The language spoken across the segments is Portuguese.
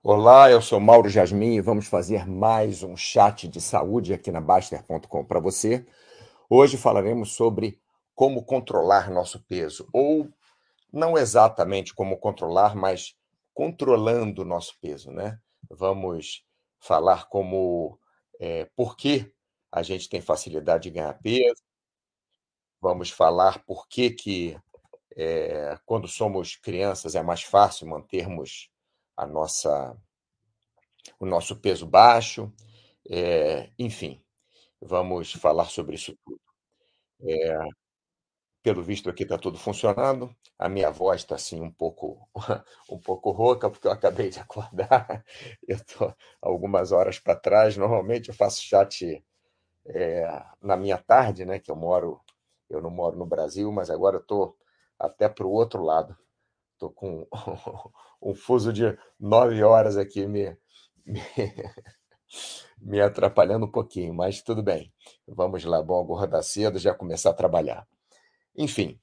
Olá, eu sou Mauro Jasmin e vamos fazer mais um chat de saúde aqui na Baster.com para você. Hoje falaremos sobre como controlar nosso peso, ou não exatamente como controlar, mas controlando nosso peso, né? Vamos falar como é, por que a gente tem facilidade de ganhar peso, vamos falar por que, que é, quando somos crianças é mais fácil mantermos a nossa, o nosso peso baixo, é, enfim, vamos falar sobre isso tudo. É, pelo visto aqui está tudo funcionando. A minha voz está assim um pouco um pouco rouca porque eu acabei de acordar. Eu estou algumas horas para trás. Normalmente eu faço chat é, na minha tarde, né? Que eu moro eu não moro no Brasil, mas agora estou até para o outro lado. Estou com um fuso de nove horas aqui me, me, me, atrapalhando um pouquinho, mas tudo bem. Vamos lá, bom acordar cedo, já começar a trabalhar. Enfim,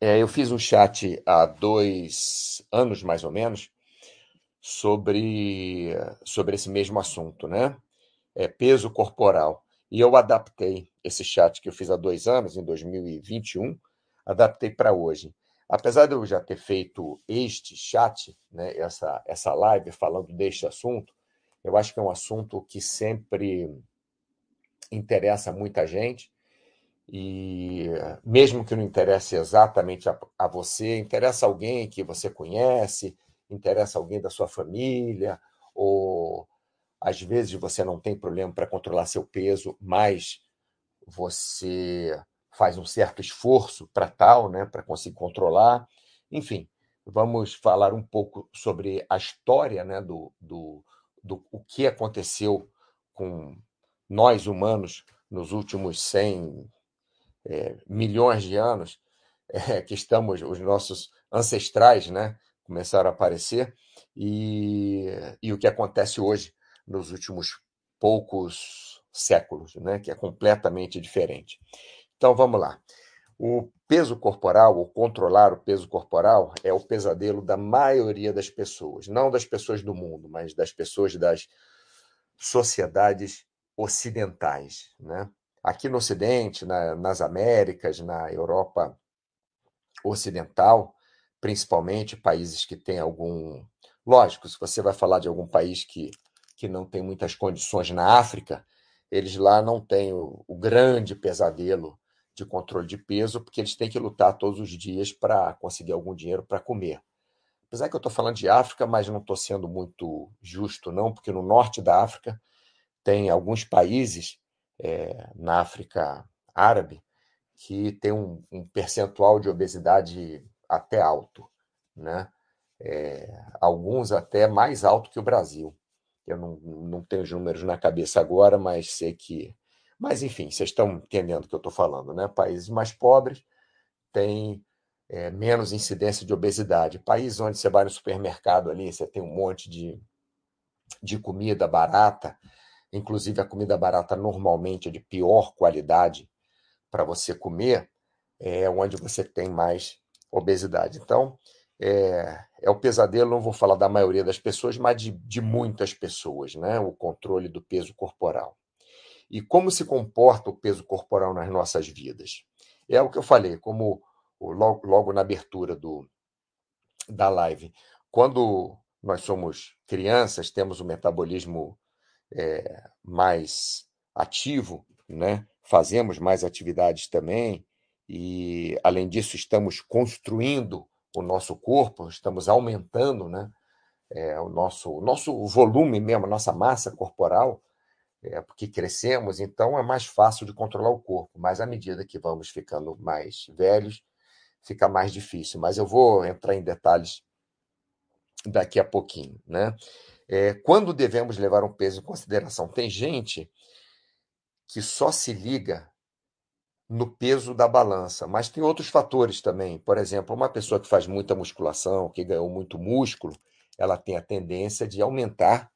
é, eu fiz um chat há dois anos, mais ou menos, sobre, sobre esse mesmo assunto, né? É, peso corporal. E eu adaptei esse chat que eu fiz há dois anos, em 2021, adaptei para hoje. Apesar de eu já ter feito este chat, né, essa, essa live falando deste assunto, eu acho que é um assunto que sempre interessa muita gente, e mesmo que não interesse exatamente a, a você, interessa alguém que você conhece, interessa alguém da sua família, ou às vezes você não tem problema para controlar seu peso, mas você faz um certo esforço para tal, né, para conseguir controlar. Enfim, vamos falar um pouco sobre a história né, do, do, do o que aconteceu com nós humanos nos últimos 100 é, milhões de anos, é, que estamos, os nossos ancestrais né, começaram a aparecer, e, e o que acontece hoje nos últimos poucos séculos, né, que é completamente diferente. Então vamos lá. O peso corporal, ou controlar o peso corporal, é o pesadelo da maioria das pessoas. Não das pessoas do mundo, mas das pessoas das sociedades ocidentais. Né? Aqui no Ocidente, na, nas Américas, na Europa Ocidental, principalmente países que têm algum. Lógico, se você vai falar de algum país que, que não tem muitas condições na África, eles lá não têm o, o grande pesadelo de controle de peso, porque eles têm que lutar todos os dias para conseguir algum dinheiro para comer. Apesar que eu estou falando de África, mas não estou sendo muito justo, não, porque no norte da África tem alguns países, é, na África árabe, que tem um, um, percentual de obesidade até alto, né? É, alguns até mais alto que o Brasil. Eu não, não tenho os números na cabeça agora, mas sei que mas, enfim, vocês estão entendendo o que eu estou falando, né? Países mais pobres têm é, menos incidência de obesidade. Países onde você vai no supermercado ali, você tem um monte de, de comida barata, inclusive a comida barata normalmente é de pior qualidade para você comer, é onde você tem mais obesidade. Então, é, é, o pesadelo, não vou falar da maioria das pessoas, mas de, de muitas pessoas, né? O controle do peso corporal e como se comporta o peso corporal nas nossas vidas. É o que eu falei, como logo, logo na abertura do, da live. Quando nós somos crianças, temos um metabolismo é, mais ativo, né? fazemos mais atividades também, e além disso, estamos construindo o nosso corpo, estamos aumentando né? É, o, nosso, o nosso volume mesmo, a nossa massa corporal, é, porque crescemos, então é mais fácil de controlar o corpo, mas à medida que vamos ficando mais velhos, fica mais difícil. Mas eu vou entrar em detalhes daqui a pouquinho. Né? É, quando devemos levar um peso em consideração? Tem gente que só se liga no peso da balança, mas tem outros fatores também. Por exemplo, uma pessoa que faz muita musculação, que ganhou muito músculo, ela tem a tendência de aumentar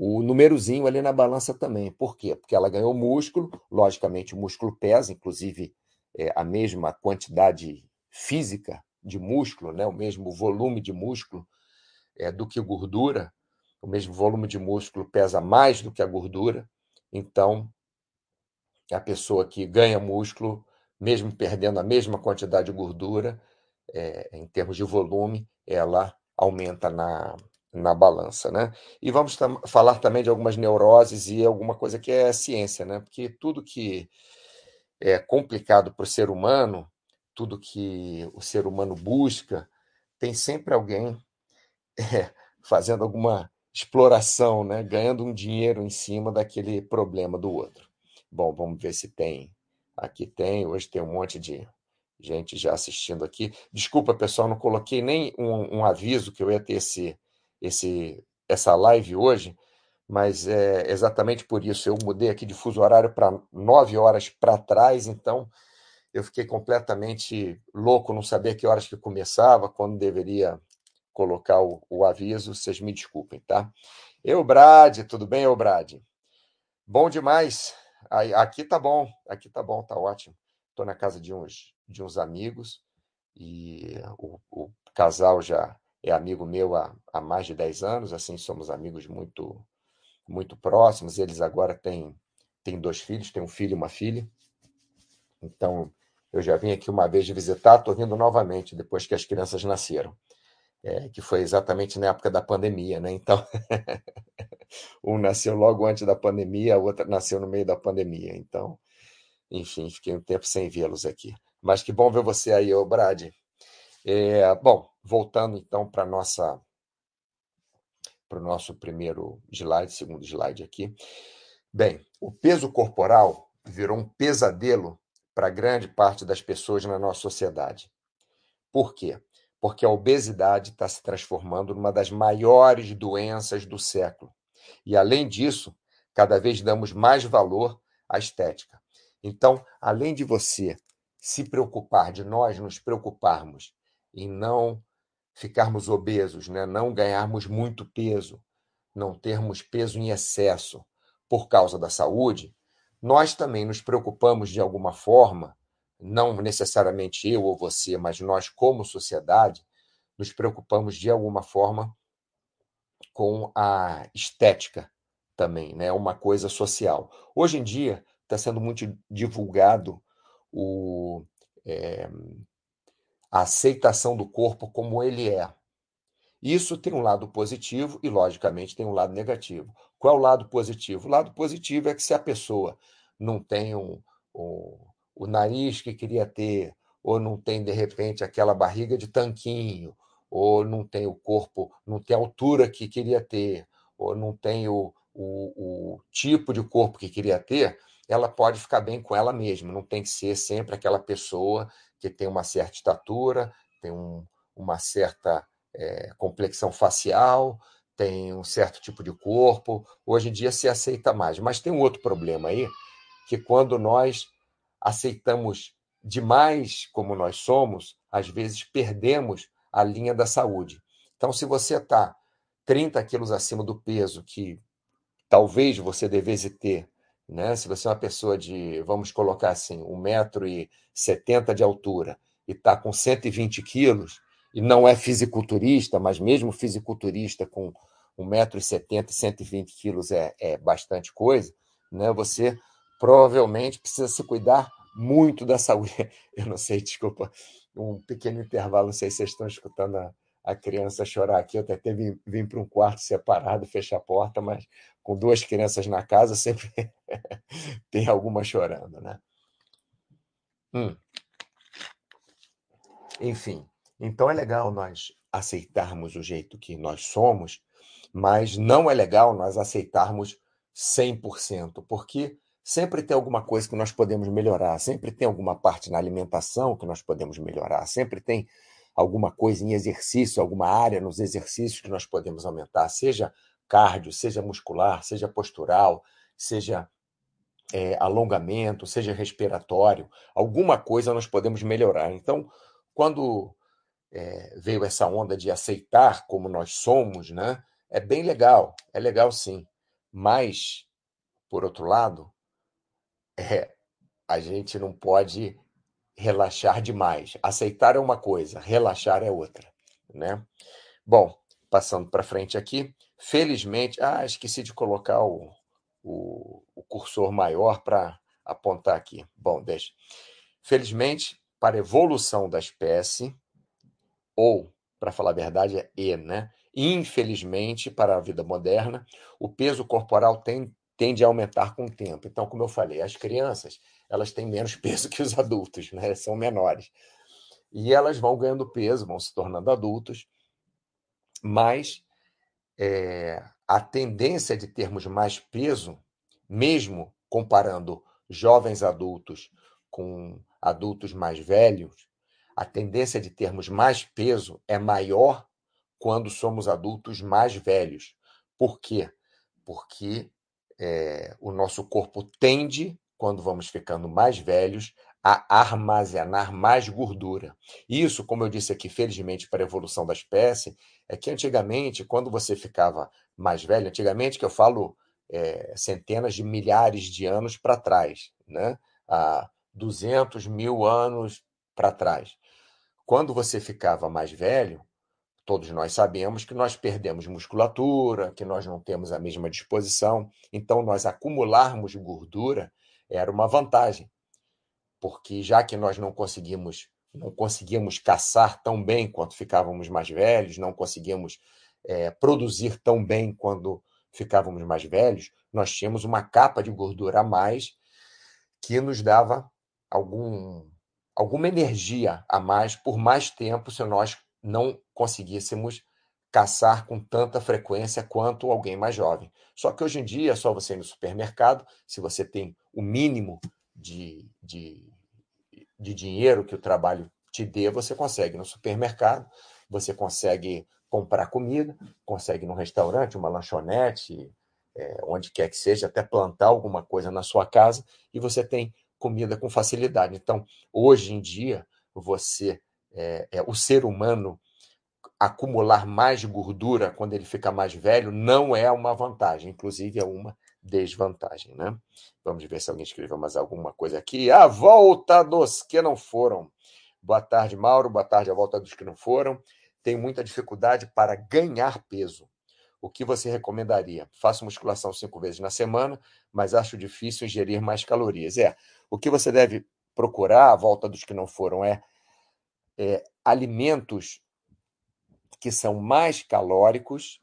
o númerozinho ali na balança também. Por quê? Porque ela ganhou músculo, logicamente o músculo pesa, inclusive é, a mesma quantidade física de músculo, né, o mesmo volume de músculo, é, do que gordura, o mesmo volume de músculo pesa mais do que a gordura, então a pessoa que ganha músculo, mesmo perdendo a mesma quantidade de gordura, é, em termos de volume, ela aumenta na, na balança, né? E vamos tam falar também de algumas neuroses e alguma coisa que é ciência, né? Porque tudo que é complicado para o ser humano, tudo que o ser humano busca, tem sempre alguém é, fazendo alguma exploração, né? Ganhando um dinheiro em cima daquele problema do outro. Bom, vamos ver se tem. Aqui tem, hoje tem um monte de gente já assistindo aqui. Desculpa, pessoal, não coloquei nem um, um aviso que eu ia ter esse, esse, essa live hoje, mas é exatamente por isso. Eu mudei aqui de fuso horário para nove horas para trás, então eu fiquei completamente louco, não sabia que horas que começava, quando deveria colocar o, o aviso. Vocês me desculpem, tá? Eu, Brad, tudo bem, eu, Brad? Bom demais. Aqui tá bom, aqui tá bom, tá ótimo. Estou na casa de uns, de uns amigos e o, o casal já é amigo meu há, há mais de 10 anos, assim, somos amigos muito muito próximos. Eles agora têm, têm dois filhos, têm um filho e uma filha. Então, eu já vim aqui uma vez de visitar, estou vindo novamente depois que as crianças nasceram, é, que foi exatamente na época da pandemia, né? Então, um nasceu logo antes da pandemia, a outra nasceu no meio da pandemia. Então, enfim, fiquei um tempo sem vê-los aqui. Mas que bom ver você aí, ô Brad. É, bom, voltando então para nossa para o nosso primeiro slide, segundo slide aqui. Bem, o peso corporal virou um pesadelo para grande parte das pessoas na nossa sociedade. Por quê? Porque a obesidade está se transformando numa das maiores doenças do século. E, além disso, cada vez damos mais valor à estética. Então, além de você se preocupar, de nós nos preocuparmos em não ficarmos obesos, né? não ganharmos muito peso, não termos peso em excesso por causa da saúde, nós também nos preocupamos de alguma forma, não necessariamente eu ou você, mas nós como sociedade, nos preocupamos de alguma forma com a estética também, né? Uma coisa social. Hoje em dia está sendo muito divulgado o, é, a aceitação do corpo como ele é. Isso tem um lado positivo e, logicamente, tem um lado negativo. Qual é o lado positivo? O lado positivo é que se a pessoa não tem um, um, o nariz que queria ter, ou não tem, de repente, aquela barriga de tanquinho, ou não tem o corpo, não tem a altura que queria ter, ou não tem o, o, o tipo de corpo que queria ter, ela pode ficar bem com ela mesma. Não tem que ser sempre aquela pessoa que tem uma certa estatura, tem um, uma certa é, complexão facial, tem um certo tipo de corpo. Hoje em dia se aceita mais. Mas tem um outro problema aí, que quando nós aceitamos demais como nós somos, às vezes perdemos a linha da saúde. Então, se você está 30 quilos acima do peso que talvez você devesse ter né? Se você é uma pessoa de, vamos colocar assim, 1,70m de altura e está com 120 quilos, e não é fisiculturista, mas mesmo fisiculturista com 1,70m e 120 quilos é, é bastante coisa, né? você provavelmente precisa se cuidar muito da saúde. Eu não sei, desculpa, um pequeno intervalo, não sei se vocês estão escutando a, a criança chorar aqui. Eu até vim, vim para um quarto separado, fechar a porta, mas com duas crianças na casa sempre tem alguma chorando, né? Hum. Enfim, então é legal nós aceitarmos o jeito que nós somos, mas não é legal nós aceitarmos 100%, porque sempre tem alguma coisa que nós podemos melhorar, sempre tem alguma parte na alimentação que nós podemos melhorar, sempre tem alguma coisa em exercício, alguma área nos exercícios que nós podemos aumentar, seja cardio, seja muscular, seja postural, seja é, alongamento, seja respiratório, alguma coisa nós podemos melhorar. Então, quando é, veio essa onda de aceitar como nós somos, né, é bem legal, é legal sim. Mas, por outro lado, é, a gente não pode relaxar demais. Aceitar é uma coisa, relaxar é outra, né? Bom, passando para frente aqui, felizmente, ah, esqueci de colocar o, o, o cursor maior para apontar aqui. Bom, deixa. Felizmente, para a evolução da espécie, ou, para falar a verdade, é E, né? Infelizmente, para a vida moderna, o peso corporal tem, tende a aumentar com o tempo. Então, como eu falei, as crianças elas têm menos peso que os adultos, né? são menores. E elas vão ganhando peso, vão se tornando adultos, mas é, a tendência de termos mais peso, mesmo comparando jovens adultos com adultos mais velhos, a tendência de termos mais peso é maior quando somos adultos mais velhos. Por quê? Porque é, o nosso corpo tende, quando vamos ficando mais velhos, a armazenar mais gordura. Isso, como eu disse aqui, felizmente para a evolução da espécie, é que antigamente, quando você ficava mais velho, antigamente que eu falo é, centenas de milhares de anos para trás, né? há 200 mil anos para trás. Quando você ficava mais velho, todos nós sabemos que nós perdemos musculatura, que nós não temos a mesma disposição. Então, nós acumularmos gordura era uma vantagem porque já que nós não conseguimos não conseguimos caçar tão bem quanto ficávamos mais velhos, não conseguimos é, produzir tão bem quando ficávamos mais velhos, nós tínhamos uma capa de gordura a mais que nos dava algum, alguma energia a mais por mais tempo se nós não conseguíssemos caçar com tanta frequência quanto alguém mais jovem. Só que hoje em dia é só você ir no supermercado, se você tem o mínimo de, de, de dinheiro que o trabalho te dê, você consegue no supermercado, você consegue comprar comida, consegue no restaurante, uma lanchonete, é, onde quer que seja, até plantar alguma coisa na sua casa e você tem comida com facilidade. Então, hoje em dia, você, é, é, o ser humano, acumular mais gordura quando ele fica mais velho não é uma vantagem, inclusive é uma desvantagem, né? Vamos ver se alguém escreveu mais alguma coisa aqui. A volta dos que não foram. Boa tarde, Mauro. Boa tarde, a volta dos que não foram. Tenho muita dificuldade para ganhar peso. O que você recomendaria? Faço musculação cinco vezes na semana, mas acho difícil ingerir mais calorias. É, o que você deve procurar, a volta dos que não foram, é, é alimentos que são mais calóricos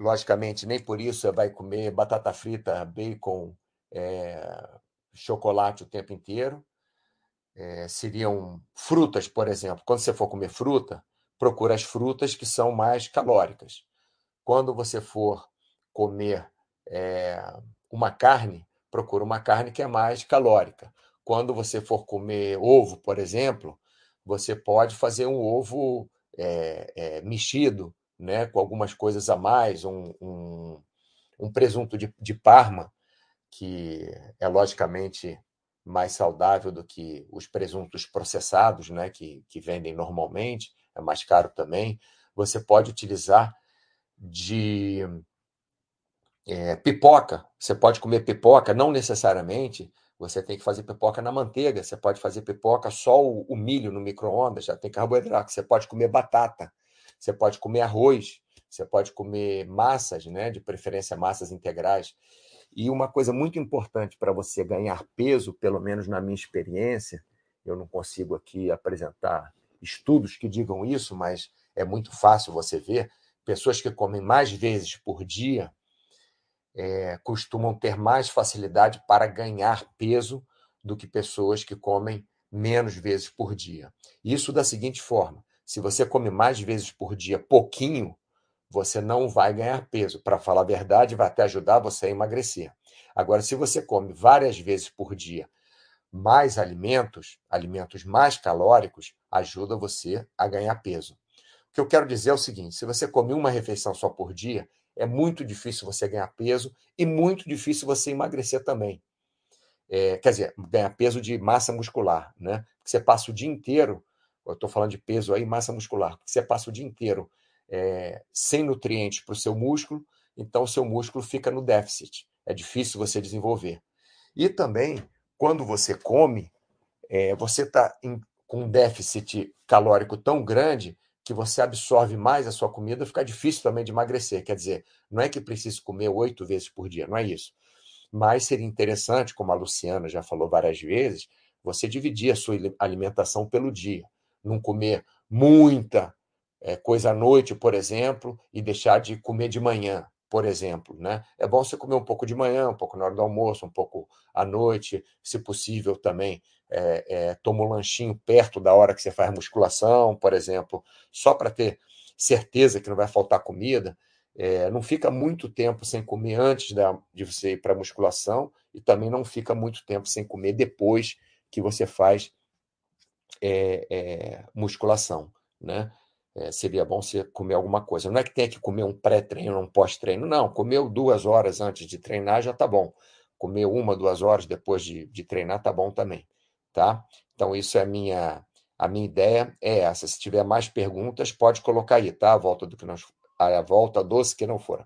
logicamente, nem por isso vai comer batata frita, bacon, é, chocolate o tempo inteiro. É, seriam frutas, por exemplo. Quando você for comer fruta, procura as frutas que são mais calóricas. Quando você for comer é, uma carne, procura uma carne que é mais calórica. Quando você for comer ovo, por exemplo, você pode fazer um ovo mexido, né, com algumas coisas a mais, um, um, um presunto de, de Parma, que é logicamente mais saudável do que os presuntos processados, né, que, que vendem normalmente, é mais caro também. Você pode utilizar de é, pipoca. Você pode comer pipoca, não necessariamente você tem que fazer pipoca na manteiga. Você pode fazer pipoca só o, o milho no micro-ondas, já tem carboidrato. Você pode comer batata. Você pode comer arroz, você pode comer massas, né, de preferência massas integrais. E uma coisa muito importante para você ganhar peso, pelo menos na minha experiência, eu não consigo aqui apresentar estudos que digam isso, mas é muito fácil você ver. Pessoas que comem mais vezes por dia é, costumam ter mais facilidade para ganhar peso do que pessoas que comem menos vezes por dia. Isso da seguinte forma: se você come mais vezes por dia pouquinho, você não vai ganhar peso. Para falar a verdade, vai até ajudar você a emagrecer. Agora, se você come várias vezes por dia mais alimentos, alimentos mais calóricos, ajuda você a ganhar peso. O que eu quero dizer é o seguinte: se você come uma refeição só por dia, é muito difícil você ganhar peso e muito difícil você emagrecer também. É, quer dizer, ganhar peso de massa muscular, né? Você passa o dia inteiro eu estou falando de peso aí, massa muscular, porque você passa o dia inteiro é, sem nutrientes para o seu músculo, então o seu músculo fica no déficit. É difícil você desenvolver. E também, quando você come, é, você está com um déficit calórico tão grande que você absorve mais a sua comida, fica difícil também de emagrecer. Quer dizer, não é que precise comer oito vezes por dia, não é isso. Mas seria interessante, como a Luciana já falou várias vezes, você dividir a sua alimentação pelo dia. Não comer muita é, coisa à noite, por exemplo, e deixar de comer de manhã, por exemplo. Né? É bom você comer um pouco de manhã, um pouco na hora do almoço, um pouco à noite, se possível também. É, é, toma um lanchinho perto da hora que você faz musculação, por exemplo, só para ter certeza que não vai faltar comida. É, não fica muito tempo sem comer antes da, de você ir para a musculação e também não fica muito tempo sem comer depois que você faz é, é, musculação, né? É, seria bom você comer alguma coisa. Não é que tenha que comer um pré-treino, um pós-treino, não. Comeu duas horas antes de treinar já tá bom. Comer uma, duas horas depois de, de treinar tá bom também, tá? Então isso é a minha a minha ideia é essa. Se tiver mais perguntas, pode colocar aí, tá? A volta do que nós a volta doce que não foram.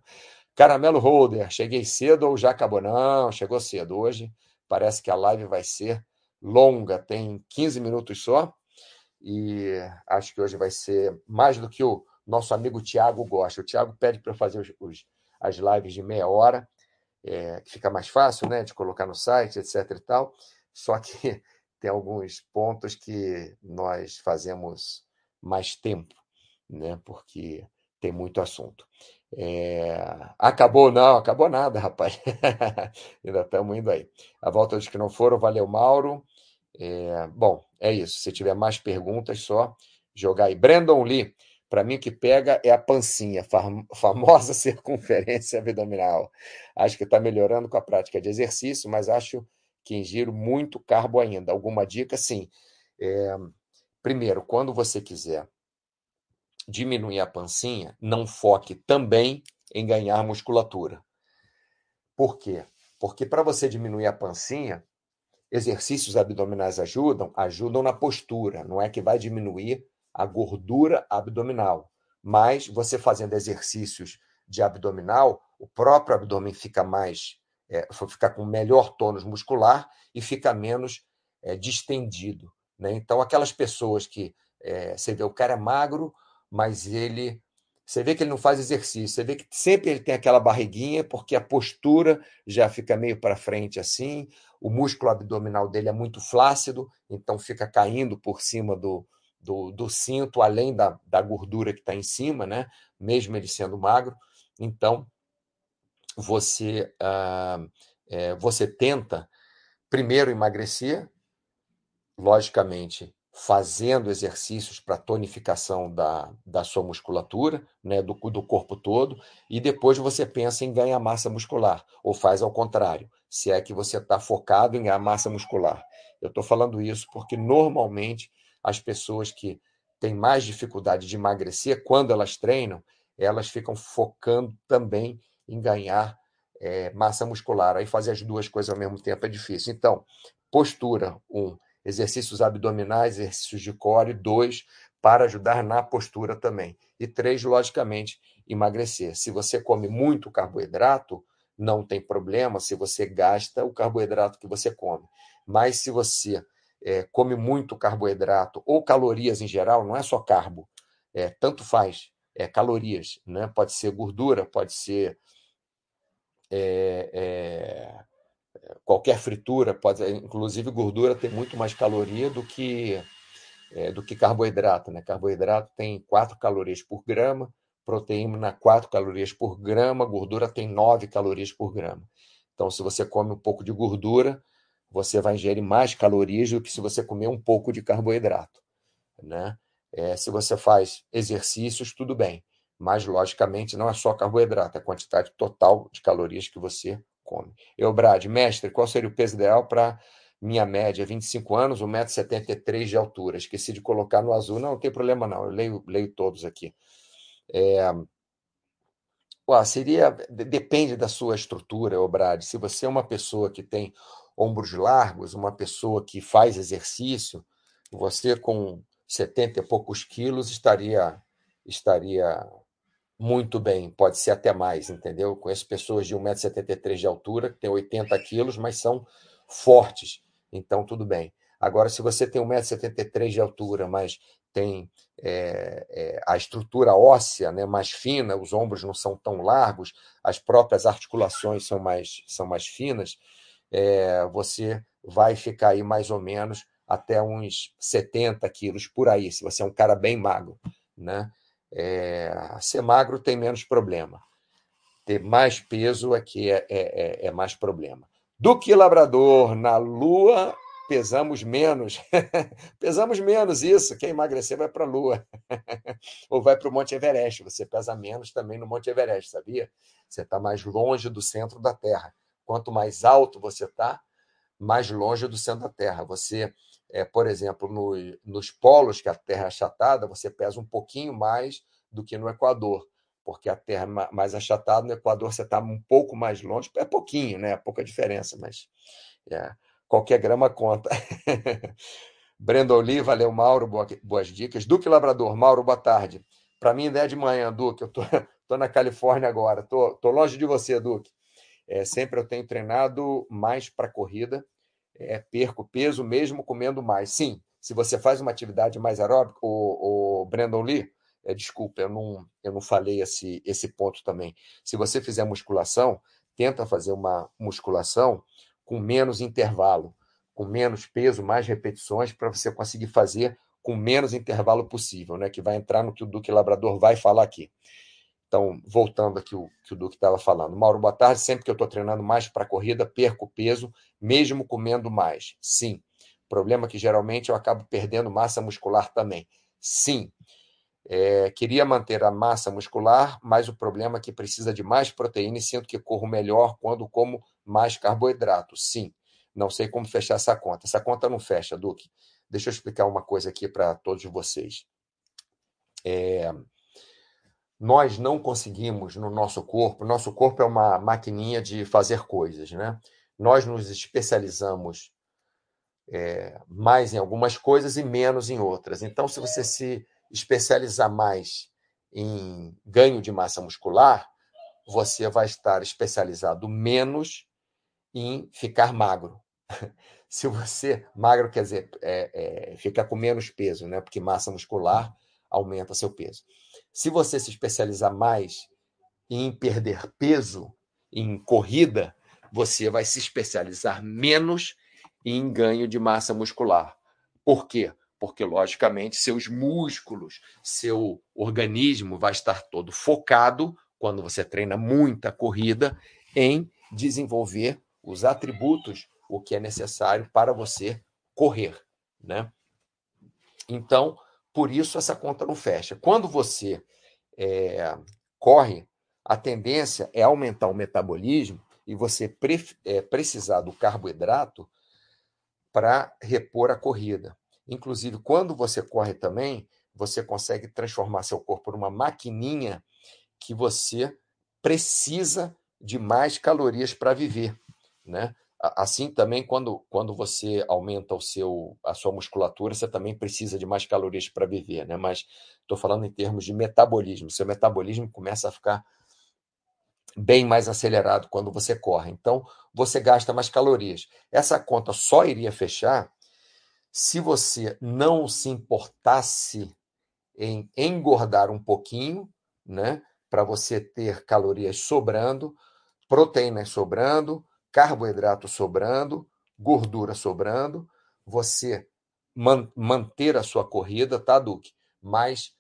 Caramelo Holder, cheguei cedo ou já acabou? Não, chegou cedo. Hoje parece que a live vai ser longa, tem 15 minutos só. E acho que hoje vai ser mais do que o nosso amigo Tiago gosta. O Tiago pede para fazer os, os, as lives de meia hora, é, que fica mais fácil né, de colocar no site, etc. e tal. Só que tem alguns pontos que nós fazemos mais tempo, né? Porque tem muito assunto. É... Acabou, não, acabou nada, rapaz. Ainda estamos indo aí. A volta dos que não foram, valeu, Mauro. É... Bom, é isso. Se tiver mais perguntas, só jogar aí. Brandon Lee, para mim, o que pega é a pancinha, fam famosa circunferência abdominal. Acho que está melhorando com a prática de exercício, mas acho que ingiro muito carbo ainda. Alguma dica? Sim. É... Primeiro, quando você quiser diminuir a pancinha, não foque também em ganhar musculatura. Por quê? Porque para você diminuir a pancinha, exercícios abdominais ajudam, ajudam na postura, não é que vai diminuir a gordura abdominal, mas você fazendo exercícios de abdominal, o próprio abdômen fica mais, é, fica com melhor tônus muscular e fica menos é, distendido. Né? Então, aquelas pessoas que é, você vê o cara é magro, mas ele. Você vê que ele não faz exercício, você vê que sempre ele tem aquela barriguinha, porque a postura já fica meio para frente assim, o músculo abdominal dele é muito flácido, então fica caindo por cima do, do, do cinto, além da, da gordura que está em cima, né? mesmo ele sendo magro. Então, você, é, você tenta primeiro emagrecer, logicamente, fazendo exercícios para tonificação da, da sua musculatura, né, do, do corpo todo, e depois você pensa em ganhar massa muscular, ou faz ao contrário, se é que você está focado em ganhar massa muscular. Eu estou falando isso porque normalmente as pessoas que têm mais dificuldade de emagrecer, quando elas treinam, elas ficam focando também em ganhar é, massa muscular. Aí fazer as duas coisas ao mesmo tempo é difícil. Então, postura, um exercícios abdominais, exercícios de core, dois, para ajudar na postura também. E três, logicamente, emagrecer. Se você come muito carboidrato, não tem problema se você gasta o carboidrato que você come. Mas se você é, come muito carboidrato ou calorias em geral, não é só carbo, é, tanto faz, é calorias, né? pode ser gordura, pode ser é, é qualquer fritura pode, inclusive gordura tem muito mais caloria do que é, do que carboidrato, né? Carboidrato tem 4 calorias por grama, proteína 4 calorias por grama, gordura tem 9 calorias por grama. Então, se você come um pouco de gordura, você vai ingerir mais calorias do que se você comer um pouco de carboidrato, né? É, se você faz exercícios, tudo bem, mas logicamente não é só carboidrato, é a quantidade total de calorias que você come. Eu, Brad, mestre, qual seria o peso ideal para minha média? 25 anos, 1,73m de altura. Esqueci de colocar no azul. Não, não tem problema não, eu leio, leio todos aqui. É... Ué, seria, depende da sua estrutura, ô Brad. Se você é uma pessoa que tem ombros largos, uma pessoa que faz exercício, você com 70 e poucos quilos estaria estaria muito bem, pode ser até mais, entendeu? Conheço pessoas de 1,73m de altura, que têm 80 quilos, mas são fortes, então tudo bem. Agora, se você tem 1,73m de altura, mas tem é, é, a estrutura óssea né, mais fina, os ombros não são tão largos, as próprias articulações são mais, são mais finas, é, você vai ficar aí mais ou menos até uns 70 quilos por aí, se você é um cara bem magro. Né? É, ser magro tem menos problema. Ter mais peso que é, é, é, é mais problema. Do que labrador na lua, pesamos menos. pesamos menos isso. Quem emagrecer vai para a lua. Ou vai para o Monte Everest. Você pesa menos também no Monte Everest, sabia? Você está mais longe do centro da Terra. Quanto mais alto você está, mais longe do centro da Terra. Você, é, por exemplo, no, nos polos, que a Terra é achatada, você pesa um pouquinho mais do que no Equador, porque a Terra é mais achatada, no Equador você está um pouco mais longe, é pouquinho, né? É pouca diferença, mas é, qualquer grama conta. Brenda Lee, valeu, Mauro, boas dicas. Duque Labrador, Mauro, boa tarde. Para mim, ideia de manhã, Duque, eu tô, tô na Califórnia agora, tô, tô longe de você, Duque. É, sempre eu tenho treinado mais para corrida, é, perco peso mesmo comendo mais. Sim, se você faz uma atividade mais aeróbica, o, o Brandon Lee, é, desculpa, eu não, eu não falei esse, esse ponto também. Se você fizer musculação, tenta fazer uma musculação com menos intervalo, com menos peso, mais repetições, para você conseguir fazer com menos intervalo possível, né? Que vai entrar no que o Duque Labrador vai falar aqui. Então, voltando aqui o que o Duque estava falando. Mauro, boa tarde. Sempre que eu estou treinando mais para corrida, perco peso, mesmo comendo mais. Sim. Problema que geralmente eu acabo perdendo massa muscular também. Sim. É, queria manter a massa muscular, mas o problema é que precisa de mais proteína e sinto que corro melhor quando como mais carboidrato. Sim. Não sei como fechar essa conta. Essa conta não fecha, Duque. Deixa eu explicar uma coisa aqui para todos vocês. É, nós não conseguimos no nosso corpo, nosso corpo é uma maquininha de fazer coisas, né? Nós nos especializamos é, mais em algumas coisas e menos em outras. Então, se você se especializar mais em ganho de massa muscular, você vai estar especializado menos em ficar magro. Se você magro quer dizer é, é, ficar com menos peso, né? Porque massa muscular aumenta seu peso. Se você se especializar mais em perder peso, em corrida, você vai se especializar menos em ganho de massa muscular. Por quê? Porque, logicamente, seus músculos, seu organismo vai estar todo focado, quando você treina muita corrida, em desenvolver os atributos, o que é necessário para você correr. Né? Então, por isso, essa conta não fecha. Quando você é, corre, a tendência é aumentar o metabolismo e você pre, é, precisar do carboidrato para repor a corrida. Inclusive, quando você corre também, você consegue transformar seu corpo numa maquininha que você precisa de mais calorias para viver, né? Assim também, quando, quando você aumenta o seu, a sua musculatura, você também precisa de mais calorias para viver, né? Mas estou falando em termos de metabolismo. Seu metabolismo começa a ficar bem mais acelerado quando você corre. Então, você gasta mais calorias. Essa conta só iria fechar se você não se importasse em engordar um pouquinho, né? Para você ter calorias sobrando, proteínas sobrando, carboidrato sobrando, gordura sobrando, você man manter a sua corrida, tá, Duque? Mas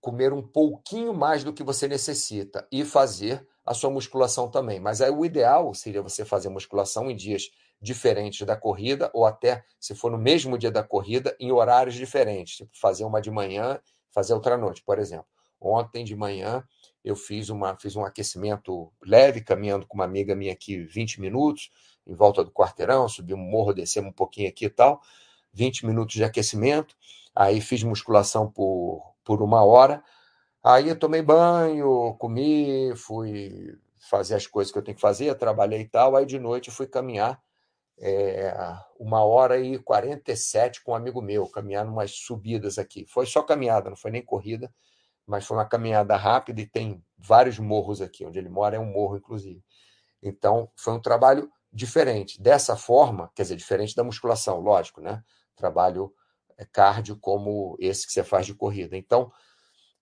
comer um pouquinho mais do que você necessita e fazer a sua musculação também. Mas aí o ideal seria você fazer musculação em dias diferentes da corrida, ou até, se for no mesmo dia da corrida, em horários diferentes, tipo fazer uma de manhã, fazer outra noite, por exemplo. Ontem de manhã eu fiz, uma, fiz um aquecimento leve, caminhando com uma amiga minha aqui 20 minutos, em volta do quarteirão, subimos um morro, descemos um pouquinho aqui e tal, 20 minutos de aquecimento, aí fiz musculação por, por uma hora, aí eu tomei banho, comi, fui fazer as coisas que eu tenho que fazer, trabalhei e tal, aí de noite fui caminhar é, uma hora e 47 com um amigo meu, caminhar umas subidas aqui. Foi só caminhada, não foi nem corrida, mas foi uma caminhada rápida e tem vários morros aqui. Onde ele mora é um morro, inclusive. Então, foi um trabalho diferente. Dessa forma, quer dizer, diferente da musculação, lógico, né? Trabalho é, cardio como esse que você faz de corrida. Então,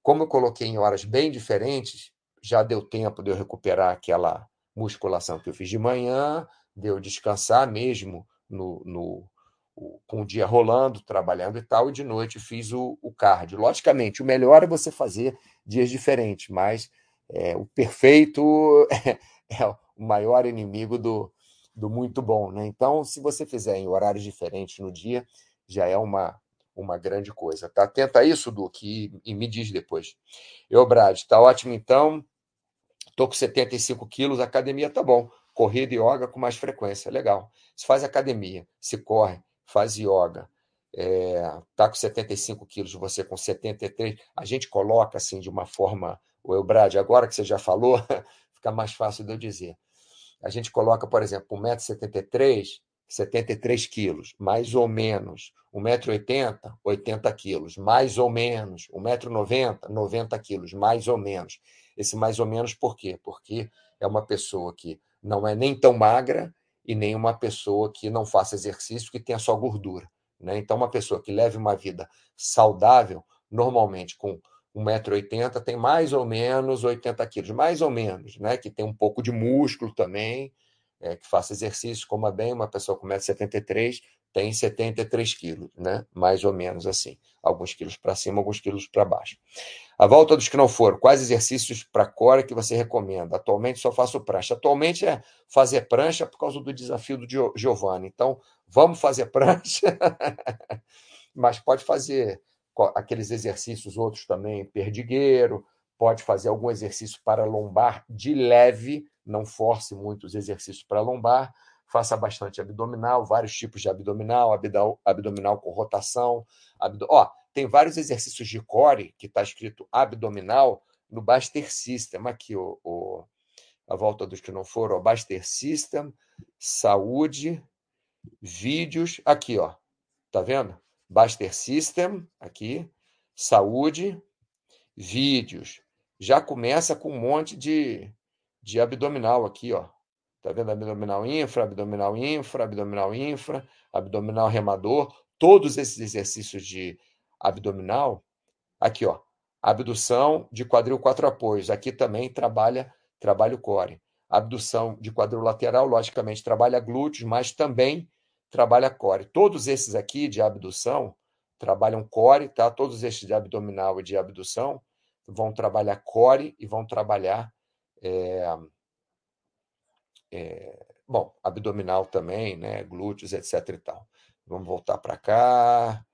como eu coloquei em horas bem diferentes, já deu tempo de eu recuperar aquela musculação que eu fiz de manhã, de eu descansar mesmo no, no o, com o dia rolando, trabalhando e tal, e de noite fiz o, o cardio. Logicamente, o melhor é você fazer dias diferentes, mas é, o perfeito é, é, o maior inimigo do, do muito bom. Né? Então, se você fizer em horários diferentes no dia, já é uma, uma grande coisa. Tá atento a isso, Duque, e, e me diz depois. Eu, Brad, tá ótimo então. Tô com 75 quilos, academia tá bom. Corrida e yoga com mais frequência, legal. Se faz academia, se corre, faz yoga, é, tá com 75 quilos, você com 73, a gente coloca assim de uma forma, o Elbrad, agora que você já falou, fica mais fácil de eu dizer. A gente coloca, por exemplo, 1,73m, 73 quilos, mais ou menos. 1,80m, 80 quilos, mais ou menos. 1,90m, 90 quilos, mais ou menos. Esse mais ou menos por quê? Porque é uma pessoa que não é nem tão magra e nem uma pessoa que não faça exercício, que tenha só gordura. Né? Então, uma pessoa que leve uma vida saudável, normalmente com 1,80m, tem mais ou menos 80 quilos, mais ou menos, né? que tem um pouco de músculo também, é, que faça exercício, coma bem, uma pessoa com 1,73m tem 73 quilos, né? mais ou menos assim. Alguns quilos para cima, alguns quilos para baixo. A volta dos que não foram, quais exercícios para core que você recomenda? Atualmente só faço prancha. Atualmente é fazer prancha por causa do desafio do Giovanni. Então, vamos fazer prancha, mas pode fazer aqueles exercícios outros também, perdigueiro, pode fazer algum exercício para lombar de leve, não force muito os exercícios para lombar, faça bastante abdominal, vários tipos de abdominal, abdominal com rotação. Abdo... Ó, tem vários exercícios de core que está escrito abdominal no Baster System. Aqui, o, o, a volta dos que não foram, o Baster System, saúde, vídeos. Aqui, ó. Tá vendo? Baster System, aqui, saúde, vídeos. Já começa com um monte de, de abdominal aqui, ó. Tá vendo? Abdominal infra, abdominal infra, abdominal infra, abdominal remador. Todos esses exercícios de abdominal, aqui, ó, abdução de quadril quatro apoios. Aqui também trabalha trabalha o core. Abdução de quadril lateral, logicamente, trabalha glúteos, mas também trabalha core. Todos esses aqui de abdução trabalham core, tá? Todos esses de abdominal e de abdução vão trabalhar core e vão trabalhar é, é, bom, abdominal também, né? Glúteos, etc. e tal. Vamos voltar para cá.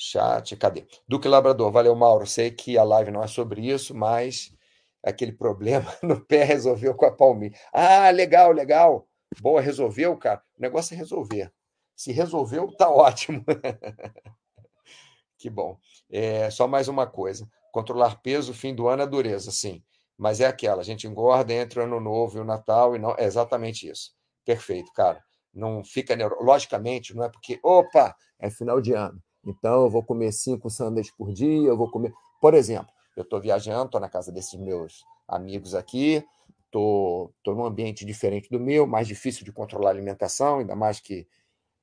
Chat, cadê? Duque Labrador, valeu, Mauro. Sei que a live não é sobre isso, mas aquele problema no pé resolveu com a palmilha. Ah, legal, legal. Boa, resolveu, cara. O negócio é resolver. Se resolveu, tá ótimo. que bom. É, só mais uma coisa. Controlar peso, fim do ano é dureza, sim mas é aquela, a gente engorda entre o ano novo e o Natal, e não é exatamente isso. Perfeito, cara. Não fica neuro... Logicamente, não é porque, opa, é final de ano, então eu vou comer cinco sanduíches por dia, eu vou comer. Por exemplo, eu estou viajando, estou na casa desses meus amigos aqui, estou tô, tô num ambiente diferente do meu, mais difícil de controlar a alimentação, ainda mais que.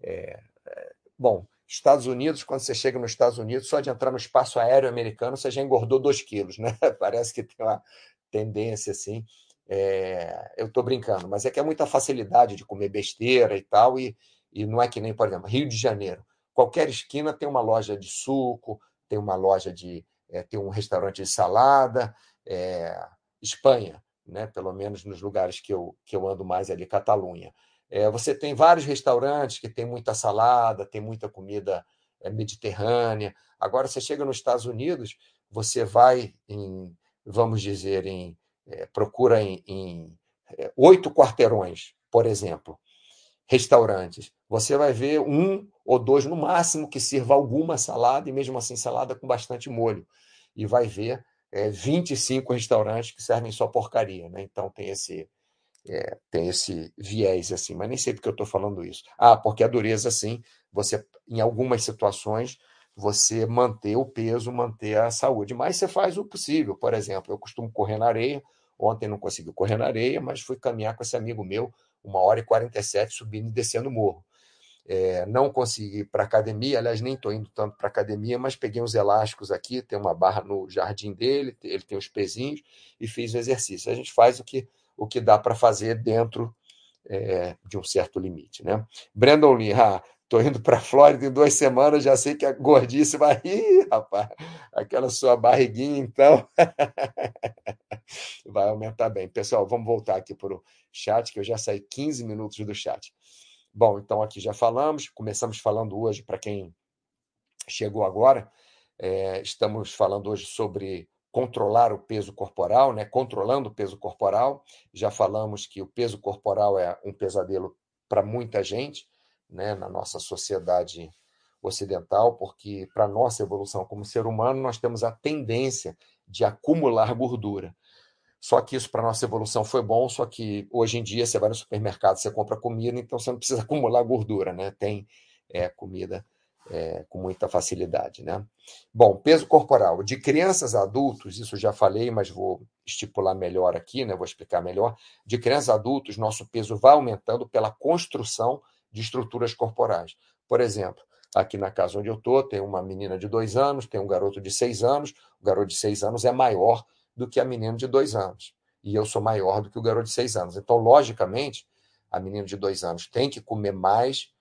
É, é, bom, Estados Unidos, quando você chega nos Estados Unidos, só de entrar no espaço aéreo americano, você já engordou dois quilos, né? Parece que tem uma, tendência assim. É, eu estou brincando, mas é que é muita facilidade de comer besteira e tal, e, e não é que nem, por exemplo, Rio de Janeiro. Qualquer esquina tem uma loja de suco, tem uma loja de. É, tem um restaurante de salada. É, Espanha, né? pelo menos nos lugares que eu, que eu ando mais ali, Catalunha. É, você tem vários restaurantes que tem muita salada, tem muita comida mediterrânea. Agora, você chega nos Estados Unidos, você vai em vamos dizer, em, procura em, em oito quarteirões, por exemplo, restaurantes, você vai ver um ou dois no máximo que sirva alguma salada, e mesmo assim salada com bastante molho. E vai ver é, 25 restaurantes que servem só porcaria. Né? Então tem esse, é, tem esse viés assim, mas nem sei porque eu estou falando isso. Ah, porque a dureza, sim, você, em algumas situações, você manter o peso, manter a saúde. Mas você faz o possível. Por exemplo, eu costumo correr na areia. Ontem não consegui correr na areia, mas fui caminhar com esse amigo meu, uma hora e 47, subindo e descendo o morro. É, não consegui ir para academia, aliás, nem estou indo tanto para academia, mas peguei uns elásticos aqui, tem uma barra no jardim dele, ele tem os pezinhos e fiz o exercício. A gente faz o que, o que dá para fazer dentro é, de um certo limite. Né? Brandon Lee, ah, Estou indo para a Flórida em duas semanas, já sei que a gordice vai. Ih, rapaz, aquela sua barriguinha, então. vai aumentar bem. Pessoal, vamos voltar aqui para o chat, que eu já saí 15 minutos do chat. Bom, então aqui já falamos, começamos falando hoje, para quem chegou agora, é, estamos falando hoje sobre controlar o peso corporal, né? controlando o peso corporal. Já falamos que o peso corporal é um pesadelo para muita gente né, na nossa sociedade ocidental, porque para nossa evolução como ser humano nós temos a tendência de acumular gordura. Só que isso para nossa evolução foi bom, só que hoje em dia você vai no supermercado, você compra comida, então você não precisa acumular gordura, né? Tem é, comida é, com muita facilidade, né? Bom, peso corporal de crianças a adultos, isso já falei, mas vou estipular melhor aqui, né? Vou explicar melhor. De crianças a adultos, nosso peso vai aumentando pela construção de estruturas corporais. Por exemplo, aqui na casa onde eu estou, tem uma menina de dois anos, tem um garoto de seis anos. O garoto de seis anos é maior do que a menina de dois anos. E eu sou maior do que o garoto de seis anos. Então, logicamente, a menina de dois anos tem que comer mais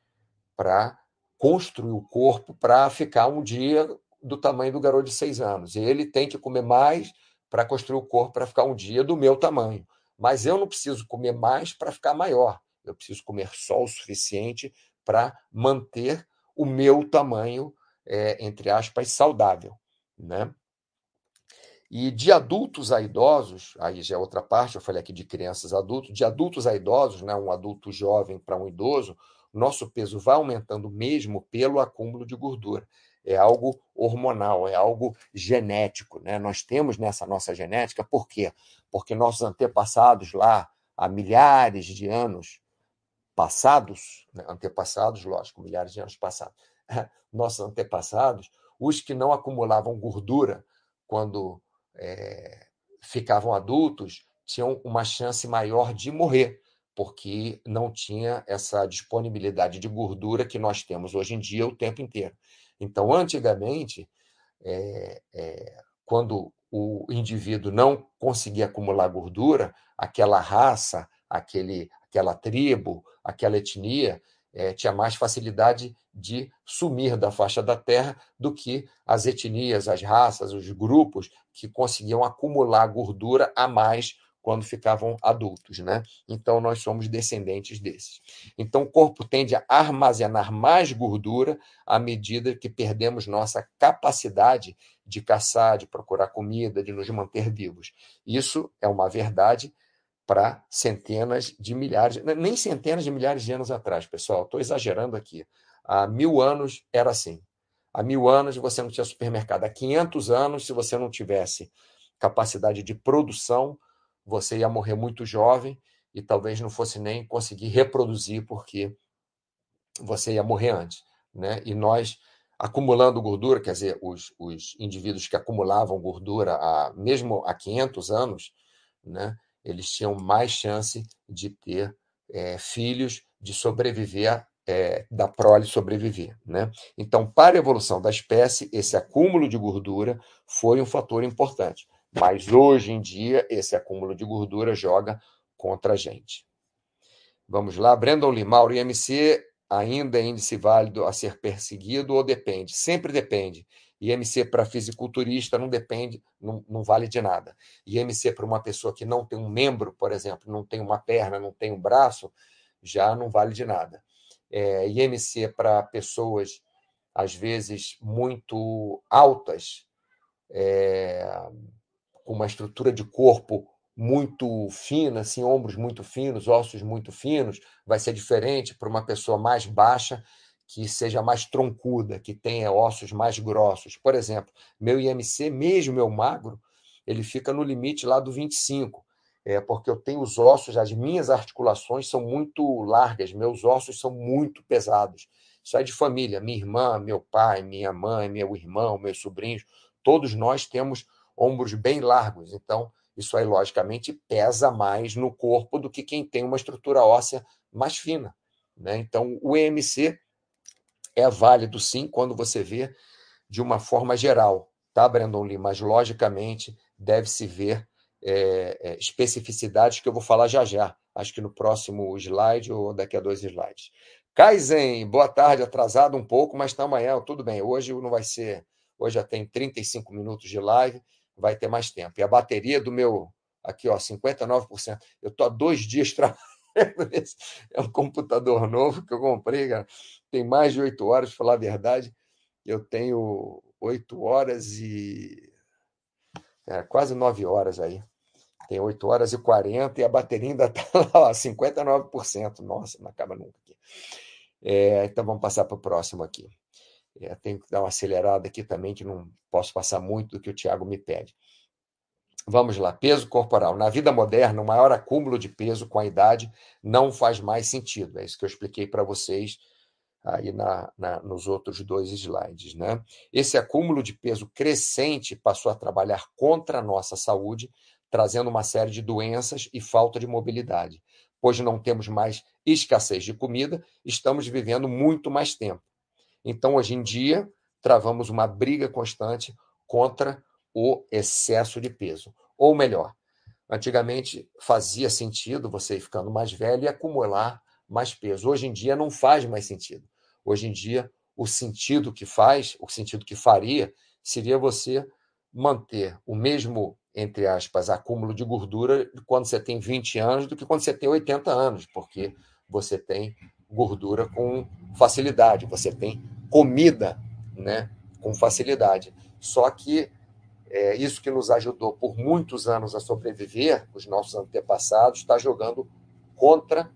para construir o corpo para ficar um dia do tamanho do garoto de seis anos. E ele tem que comer mais para construir o corpo para ficar um dia do meu tamanho. Mas eu não preciso comer mais para ficar maior eu preciso comer só o suficiente para manter o meu tamanho, é, entre aspas, saudável. Né? E de adultos a idosos, aí já é outra parte, eu falei aqui de crianças a adultos, de adultos a idosos, né, um adulto jovem para um idoso, nosso peso vai aumentando mesmo pelo acúmulo de gordura. É algo hormonal, é algo genético. Né? Nós temos nessa nossa genética, por quê? Porque nossos antepassados lá, há milhares de anos, passados, né, antepassados, lógico, milhares de anos passados, nossos antepassados, os que não acumulavam gordura quando é, ficavam adultos, tinham uma chance maior de morrer, porque não tinha essa disponibilidade de gordura que nós temos hoje em dia o tempo inteiro. Então, antigamente, é, é, quando o indivíduo não conseguia acumular gordura, aquela raça, aquele, aquela tribo, aquela etnia é, tinha mais facilidade de sumir da faixa da terra do que as etnias, as raças, os grupos que conseguiam acumular gordura a mais quando ficavam adultos, né? Então nós somos descendentes desses. Então o corpo tende a armazenar mais gordura à medida que perdemos nossa capacidade de caçar, de procurar comida, de nos manter vivos. Isso é uma verdade para centenas de milhares, nem centenas de milhares de anos atrás, pessoal, estou exagerando aqui. Há mil anos era assim. Há mil anos você não tinha supermercado. Há 500 anos, se você não tivesse capacidade de produção, você ia morrer muito jovem e talvez não fosse nem conseguir reproduzir, porque você ia morrer antes. Né? E nós, acumulando gordura, quer dizer, os, os indivíduos que acumulavam gordura há, mesmo há 500 anos, né? Eles tinham mais chance de ter é, filhos, de sobreviver, é, da prole sobreviver. Né? Então, para a evolução da espécie, esse acúmulo de gordura foi um fator importante. Mas hoje em dia, esse acúmulo de gordura joga contra a gente. Vamos lá, Brandon Limauro, IMC ainda é índice válido a ser perseguido ou depende? Sempre depende. IMC para fisiculturista não depende, não, não vale de nada. IMC para uma pessoa que não tem um membro, por exemplo, não tem uma perna, não tem um braço, já não vale de nada. É, IMC para pessoas, às vezes, muito altas, é, com uma estrutura de corpo muito fina, assim, ombros muito finos, ossos muito finos, vai ser diferente para uma pessoa mais baixa que seja mais troncuda, que tenha ossos mais grossos. Por exemplo, meu IMC, mesmo meu magro, ele fica no limite lá do 25, é, porque eu tenho os ossos, as minhas articulações são muito largas, meus ossos são muito pesados. Isso é de família, minha irmã, meu pai, minha mãe, meu irmão, meus sobrinhos, todos nós temos ombros bem largos, então isso aí logicamente pesa mais no corpo do que quem tem uma estrutura óssea mais fina. Né? Então o EMC é válido sim quando você vê de uma forma geral, tá, Brandon Lee? Mas, logicamente, deve-se ver é, especificidades que eu vou falar já já, acho que no próximo slide ou daqui a dois slides. Kaizen, boa tarde, atrasado um pouco, mas está amanhã, tudo bem. Hoje não vai ser, hoje já tem 35 minutos de live, vai ter mais tempo. E a bateria do meu, aqui, ó, 59%. Eu estou há dois dias trabalhando. É um computador novo que eu comprei, cara. Tem mais de oito horas, para falar a verdade. Eu tenho oito horas e. É, quase nove horas aí tem 8 horas e 40 e a bateria ainda está lá, 59%. Nossa, não acaba nunca aqui. É, então vamos passar para o próximo aqui. É, tenho que dar uma acelerada aqui também, que não posso passar muito do que o Tiago me pede. Vamos lá, peso corporal. Na vida moderna, o maior acúmulo de peso com a idade não faz mais sentido. É isso que eu expliquei para vocês aí na, na, nos outros dois slides. Né? Esse acúmulo de peso crescente passou a trabalhar contra a nossa saúde, trazendo uma série de doenças e falta de mobilidade. Pois não temos mais escassez de comida, estamos vivendo muito mais tempo. Então, hoje em dia, travamos uma briga constante contra o excesso de peso. Ou melhor, antigamente fazia sentido você ir ficando mais velho e acumular mais peso. Hoje em dia não faz mais sentido. Hoje em dia, o sentido que faz, o sentido que faria, seria você manter o mesmo entre aspas, acúmulo de gordura quando você tem 20 anos do que quando você tem 80 anos, porque você tem gordura com facilidade, você tem comida né, com facilidade. Só que é, isso que nos ajudou por muitos anos a sobreviver, os nossos antepassados, está jogando contra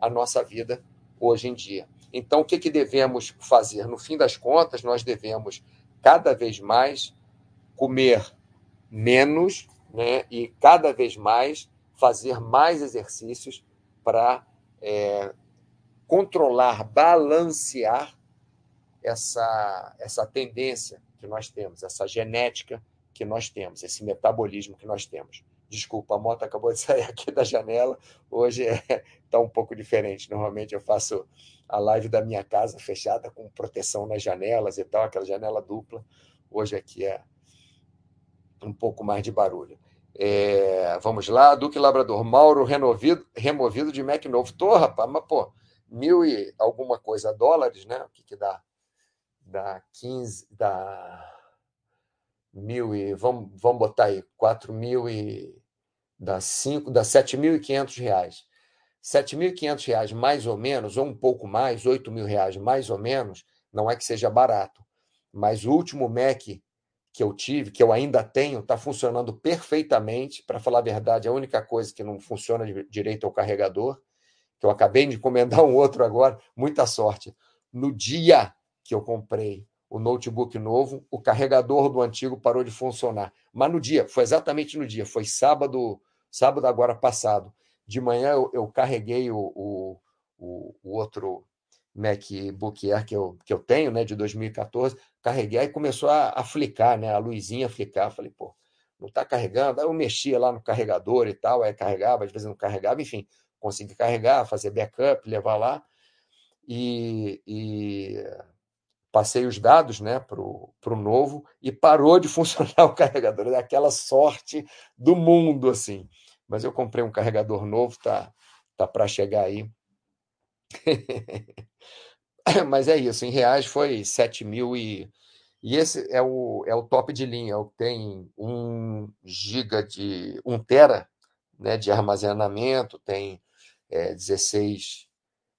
a nossa vida hoje em dia. Então, o que, que devemos fazer? No fim das contas, nós devemos cada vez mais comer menos né, e cada vez mais fazer mais exercícios para é, controlar, balancear essa, essa tendência que nós temos, essa genética que nós temos, esse metabolismo que nós temos. Desculpa, a moto acabou de sair aqui da janela, hoje está é, tá um pouco diferente. Normalmente eu faço a live da minha casa fechada com proteção nas janelas e tal, aquela janela dupla. Hoje aqui é um pouco mais de barulho. É, vamos lá, Duque Labrador, Mauro renovido, removido de Mac novo. Tô, rapaz, mas pô, mil e alguma coisa dólares, né? O que, que dá? Dá 15, dá mil e. Vamos, vamos botar aí, 4 mil e. Dá 5, dá 7.500 reais. 7.500 reais mais ou menos, ou um pouco mais, 8 mil reais mais ou menos, não é que seja barato. Mas o último Mac que eu tive, que eu ainda tenho, está funcionando perfeitamente. Para falar a verdade, a única coisa que não funciona direito é o carregador, que eu acabei de encomendar um outro agora. Muita sorte. No dia que eu comprei o notebook novo, o carregador do antigo parou de funcionar. Mas no dia, foi exatamente no dia, foi sábado, sábado agora passado. De manhã eu, eu carreguei o, o, o, outro MacBook Air que eu, que eu tenho, né, de 2014, carreguei e começou a, a flicar, né, a luzinha flicar. Falei, pô, não está carregando. Aí eu mexia lá no carregador e tal, aí carregava, às vezes não carregava, enfim, consegui carregar, fazer backup, levar lá. E, e passei os dados né, para o novo e parou de funcionar o carregador. É aquela sorte do mundo, assim. Mas eu comprei um carregador novo, tá, tá para chegar aí. Mas é isso, em reais foi 7 mil e. E esse é o, é o top de linha, o que tem 1 giga de 1 tera né, de armazenamento, tem é, 16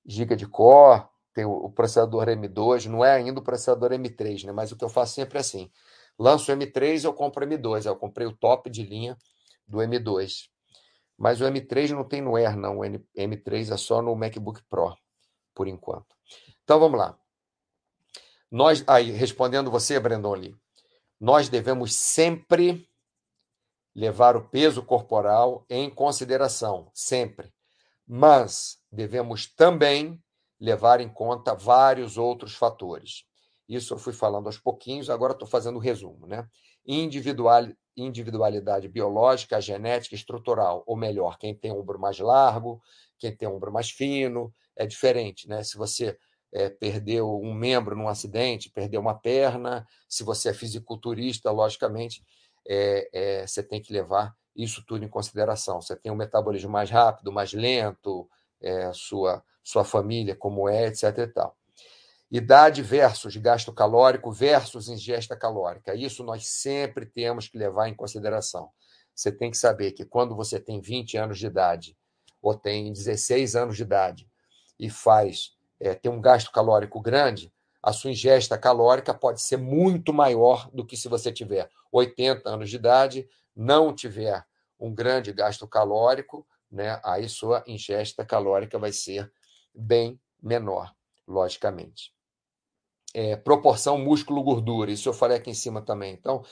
GB de core, tem o, processador M2, não é ainda o processador M3, né, mas o que eu faço sempre é assim: lanço o M3, eu compro o M2. Eu comprei o top de linha do M2. Mas o M3 não tem no Air, não. O M3 é só no MacBook Pro, por enquanto. Então vamos lá. Nós, aí, respondendo você, Brendon nós devemos sempre levar o peso corporal em consideração, sempre. Mas devemos também levar em conta vários outros fatores. Isso eu fui falando aos pouquinhos, agora estou fazendo o um resumo. Né? Individual, individualidade biológica, genética, estrutural, ou melhor, quem tem ombro mais largo, quem tem ombro mais fino, é diferente. Né? Se você é, perdeu um membro num acidente, perdeu uma perna. Se você é fisiculturista, logicamente, é, é, você tem que levar isso tudo em consideração. Você tem um metabolismo mais rápido, mais lento, é, sua, sua família, como é, etc. E tal. Idade versus gasto calórico versus ingesta calórica. Isso nós sempre temos que levar em consideração. Você tem que saber que quando você tem 20 anos de idade ou tem 16 anos de idade e faz é, tem um gasto calórico grande, a sua ingesta calórica pode ser muito maior do que se você tiver 80 anos de idade, não tiver um grande gasto calórico, né? Aí sua ingesta calórica vai ser bem menor, logicamente. É, proporção músculo-gordura, isso eu falei aqui em cima também. Então,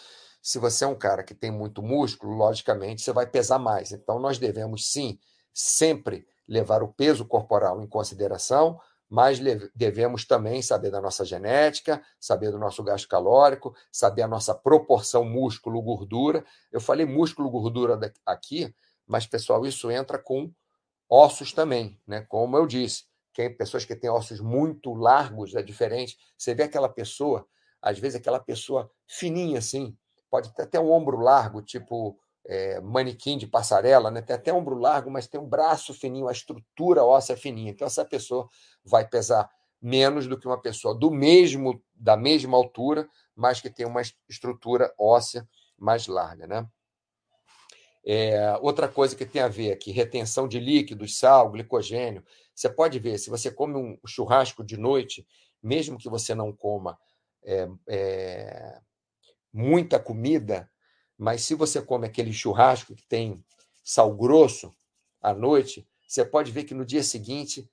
se você é um cara que tem muito músculo, logicamente você vai pesar mais. Então, nós devemos sim sempre levar o peso corporal em consideração, mas devemos também saber da nossa genética, saber do nosso gasto calórico, saber a nossa proporção músculo-gordura. Eu falei músculo-gordura aqui, mas, pessoal, isso entra com ossos também, né? Como eu disse, tem pessoas que têm ossos muito largos, é diferente. Você vê aquela pessoa, às vezes aquela pessoa fininha assim, pode ter até um ombro largo, tipo é, manequim de passarela, né? tem até ombro largo, mas tem um braço fininho, a estrutura óssea fininha. Então, essa pessoa vai pesar menos do que uma pessoa do mesmo da mesma altura, mas que tem uma estrutura óssea mais larga. Né? É, outra coisa que tem a ver aqui, retenção de líquidos, sal, glicogênio. Você pode ver, se você come um churrasco de noite, mesmo que você não coma é, é, muita comida, mas se você come aquele churrasco que tem sal grosso à noite, você pode ver que no dia seguinte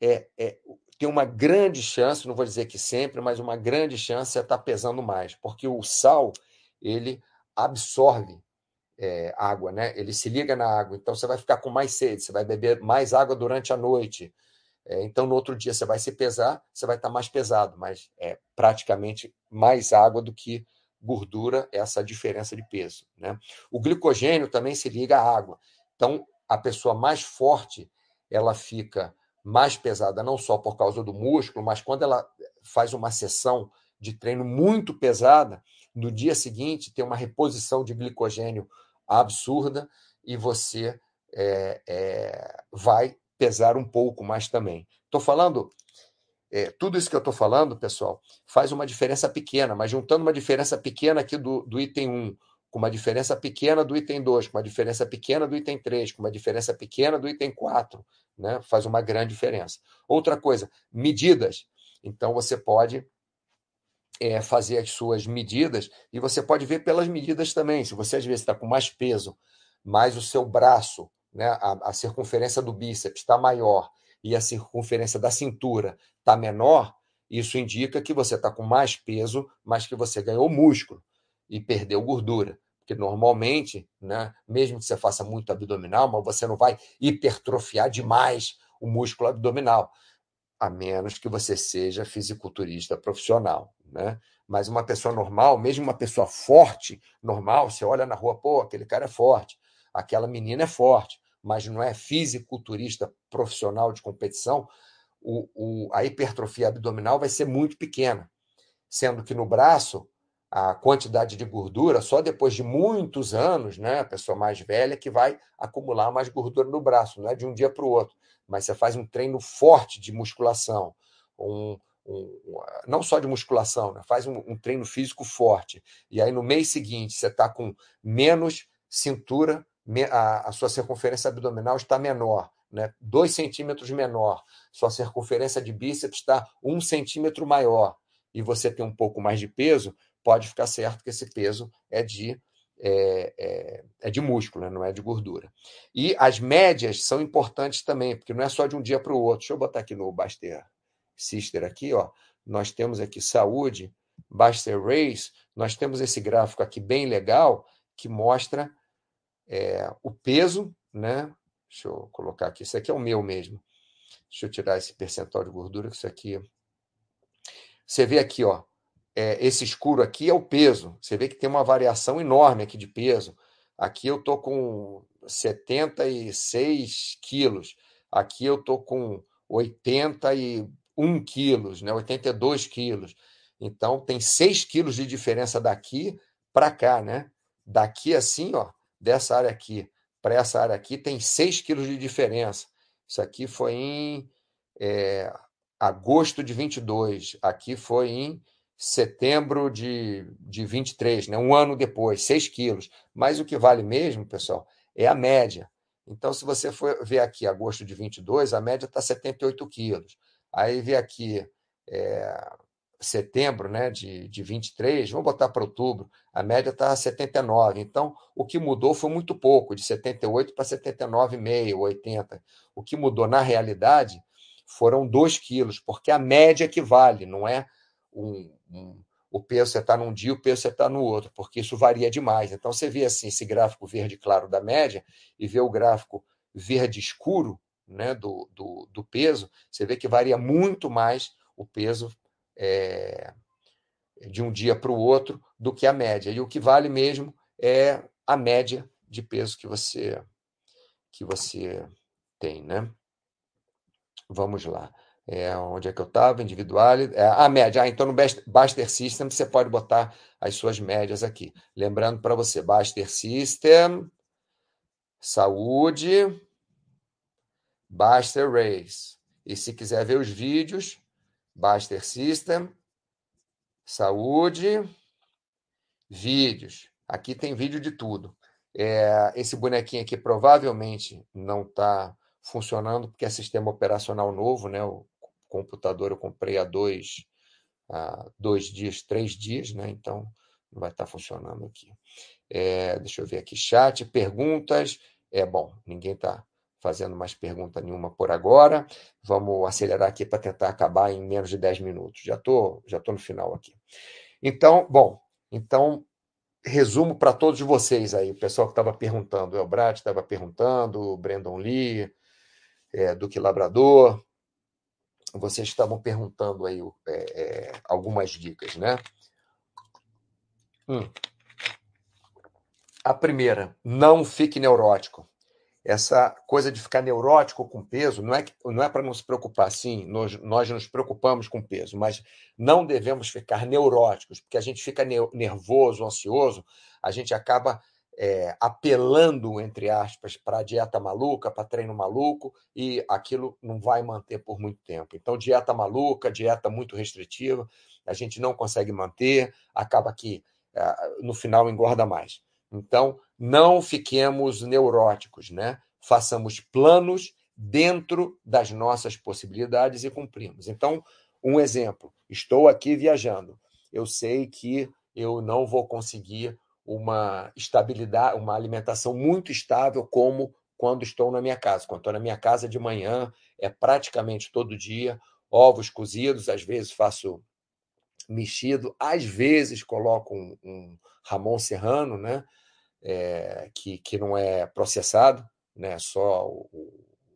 é, é, tem uma grande chance, não vou dizer que sempre, mas uma grande chance é estar pesando mais, porque o sal ele absorve é, água, né? Ele se liga na água, então você vai ficar com mais sede, você vai beber mais água durante a noite. É, então no outro dia você vai se pesar, você vai estar mais pesado, mas é praticamente mais água do que gordura, essa diferença de peso. Né? O glicogênio também se liga à água. Então, a pessoa mais forte, ela fica mais pesada, não só por causa do músculo, mas quando ela faz uma sessão de treino muito pesada, no dia seguinte tem uma reposição de glicogênio absurda e você é, é, vai pesar um pouco mais também. Estou falando é, tudo isso que eu estou falando, pessoal, faz uma diferença pequena, mas juntando uma diferença pequena aqui do, do item 1, com uma diferença pequena do item 2, com uma diferença pequena do item 3, com uma diferença pequena do item 4, né? faz uma grande diferença. Outra coisa, medidas. Então, você pode é, fazer as suas medidas e você pode ver pelas medidas também. Se você às vezes está com mais peso, mais o seu braço, né, a, a circunferência do bíceps está maior e a circunferência da cintura está menor, isso indica que você está com mais peso, mas que você ganhou músculo e perdeu gordura. Porque normalmente, né, mesmo que você faça muito abdominal, mas você não vai hipertrofiar demais o músculo abdominal, a menos que você seja fisiculturista profissional. Né? Mas uma pessoa normal, mesmo uma pessoa forte, normal, você olha na rua, pô, aquele cara é forte, aquela menina é forte mas não é fisiculturista profissional de competição, o, o, a hipertrofia abdominal vai ser muito pequena. Sendo que no braço, a quantidade de gordura, só depois de muitos anos, né, a pessoa mais velha que vai acumular mais gordura no braço, não é de um dia para o outro. Mas você faz um treino forte de musculação, um, um, não só de musculação, né, faz um, um treino físico forte. E aí no mês seguinte você está com menos cintura a, a sua circunferência abdominal está menor, né? 2 centímetros menor, sua circunferência de bíceps está um centímetro maior, e você tem um pouco mais de peso, pode ficar certo que esse peso é de, é, é, é de músculo, né? não é de gordura. E as médias são importantes também, porque não é só de um dia para o outro. Deixa eu botar aqui no Baster Sister aqui, ó. Nós temos aqui saúde, Baster Race, nós temos esse gráfico aqui bem legal que mostra é, o peso, né? Deixa eu colocar aqui, isso aqui é o meu mesmo. Deixa eu tirar esse percentual de gordura, que isso aqui. Você vê aqui, ó, é, esse escuro aqui é o peso. Você vê que tem uma variação enorme aqui de peso. Aqui eu tô com 76 quilos. Aqui eu tô com 80 e 81 quilos, né? 82 quilos. Então, tem 6 quilos de diferença daqui para cá, né? Daqui assim, ó, dessa área aqui para essa área aqui, tem 6 quilos de diferença. Isso aqui foi em é, agosto de 22, aqui foi em setembro de, de 23, né? um ano depois, 6 quilos. Mas o que vale mesmo, pessoal, é a média. Então, se você for ver aqui agosto de 22, a média está 78 quilos. Aí vê aqui é, setembro né, de, de 23, vamos botar para outubro, a média está 79. Então, o que mudou foi muito pouco, de 78 para 79,5, 80. O que mudou na realidade foram 2 quilos, porque a média que vale, não é um, um, o peso você está num dia, o peso você está no outro, porque isso varia demais. Então, você vê assim esse gráfico verde claro da média e vê o gráfico verde escuro né, do, do, do peso, você vê que varia muito mais o peso é, de um dia para o outro do que a média. E o que vale mesmo é a média de peso que você que você tem, né? Vamos lá. É, onde é que eu estava? Individual. É, a média. Ah, então no Baster System você pode botar as suas médias aqui. Lembrando para você, Baster System, saúde, Baster Race. E se quiser ver os vídeos, Baster System, saúde, vídeos. Aqui tem vídeo de tudo. É, esse bonequinho aqui provavelmente não está funcionando porque é sistema operacional novo, né? O computador eu comprei há dois, há dois dias, três dias, né? Então não vai estar tá funcionando aqui. É, deixa eu ver aqui, chat, perguntas. É bom, ninguém está fazendo mais pergunta nenhuma por agora. Vamos acelerar aqui para tentar acabar em menos de 10 minutos. Já estou já tô no final aqui. Então, bom, então resumo para todos vocês aí, o pessoal que estava perguntando, o Elbrat estava perguntando, o Brandon Lee, é, Duque Labrador, vocês estavam perguntando aí é, é, algumas dicas, né? Hum. A primeira, não fique neurótico essa coisa de ficar neurótico com peso não é, não é para não se preocupar, sim, nós, nós nos preocupamos com peso, mas não devemos ficar neuróticos, porque a gente fica nervoso, ansioso, a gente acaba é, apelando, entre aspas, para dieta maluca, para treino maluco, e aquilo não vai manter por muito tempo. Então, dieta maluca, dieta muito restritiva, a gente não consegue manter, acaba que é, no final engorda mais. Então, não fiquemos neuróticos, né? Façamos planos dentro das nossas possibilidades e cumprimos. Então, um exemplo: estou aqui viajando. Eu sei que eu não vou conseguir uma estabilidade, uma alimentação muito estável como quando estou na minha casa. Quando estou na minha casa de manhã, é praticamente todo dia ovos cozidos, às vezes faço mexido, às vezes coloco um, um Ramon Serrano, né? É, que, que não é processado, né? só o,